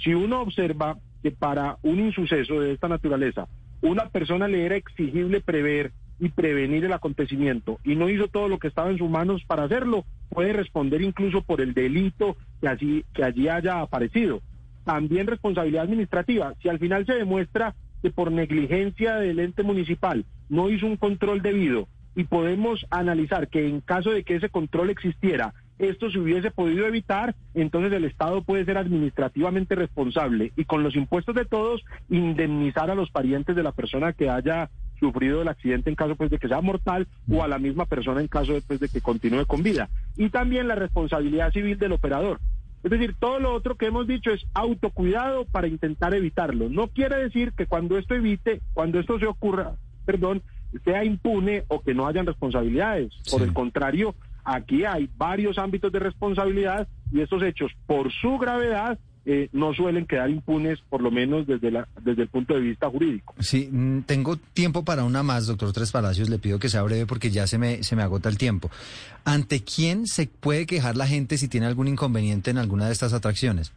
Si uno observa que para un insuceso de esta naturaleza, una persona le era exigible prever y prevenir el acontecimiento y no hizo todo lo que estaba en sus manos para hacerlo, puede responder incluso por el delito que allí, que allí haya aparecido. También responsabilidad administrativa. Si al final se demuestra que por negligencia del ente municipal no hizo un control debido y podemos analizar que en caso de que ese control existiera, esto se hubiese podido evitar, entonces el Estado puede ser administrativamente responsable y con los impuestos de todos indemnizar a los parientes de la persona que haya sufrido el accidente en caso pues de que sea mortal o a la misma persona en caso pues, de que continúe con vida. Y también la responsabilidad civil del operador. Es decir, todo lo otro que hemos dicho es autocuidado para intentar evitarlo. No quiere decir que cuando esto evite, cuando esto se ocurra, perdón, sea impune o que no hayan responsabilidades. Por el contrario, aquí hay varios ámbitos de responsabilidad y estos hechos, por su gravedad, eh, no suelen quedar impunes, por lo menos desde, la, desde el punto de vista jurídico. Sí, mm, tengo tiempo para una más, doctor Tres Palacios. Le pido que sea breve porque ya se me, se me agota el tiempo. ¿Ante quién se puede quejar la gente si tiene algún inconveniente en alguna de estas atracciones?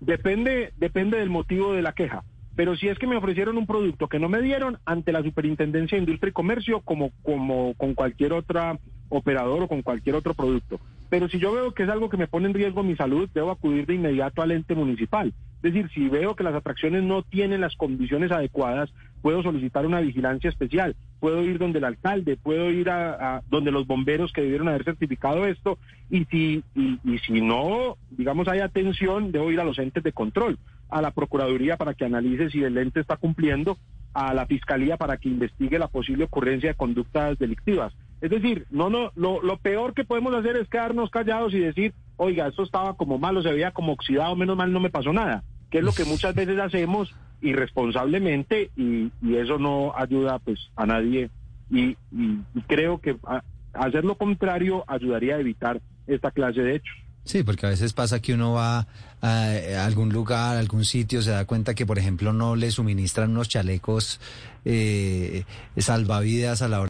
Depende, depende del motivo de la queja. Pero si es que me ofrecieron un producto que no me dieron ante la Superintendencia de Industria y Comercio, como, como con cualquier otra operador o con cualquier otro producto. Pero si yo veo que es algo que me pone en riesgo mi salud, debo acudir de inmediato al ente municipal. Es decir, si veo que las atracciones no tienen las condiciones adecuadas, puedo solicitar una vigilancia especial, puedo ir donde el alcalde, puedo ir a, donde los bomberos que debieron haber certificado esto, y si, y, y si no, digamos, hay atención, debo ir a los entes de control. a la Procuraduría para que analice si el ente está cumpliendo, a la Fiscalía para que investigue la posible ocurrencia de conductas delictivas. Es decir, no, no, lo, lo peor que podemos hacer es quedarnos callados y decir, oiga, esto estaba como malo, se veía como oxidado, menos mal no me pasó nada, que es lo que muchas veces hacemos irresponsablemente y, y eso no ayuda pues a nadie y, y- y creo que a- hacer lo contrario ayudaría a evitar esta clase de hechos. Sí, porque a veces pasa que uno va a, a algún lugar, a algún sitio, se da cuenta que, por ejemplo, no le suministran unos chalecos eh, salvavidas a la hora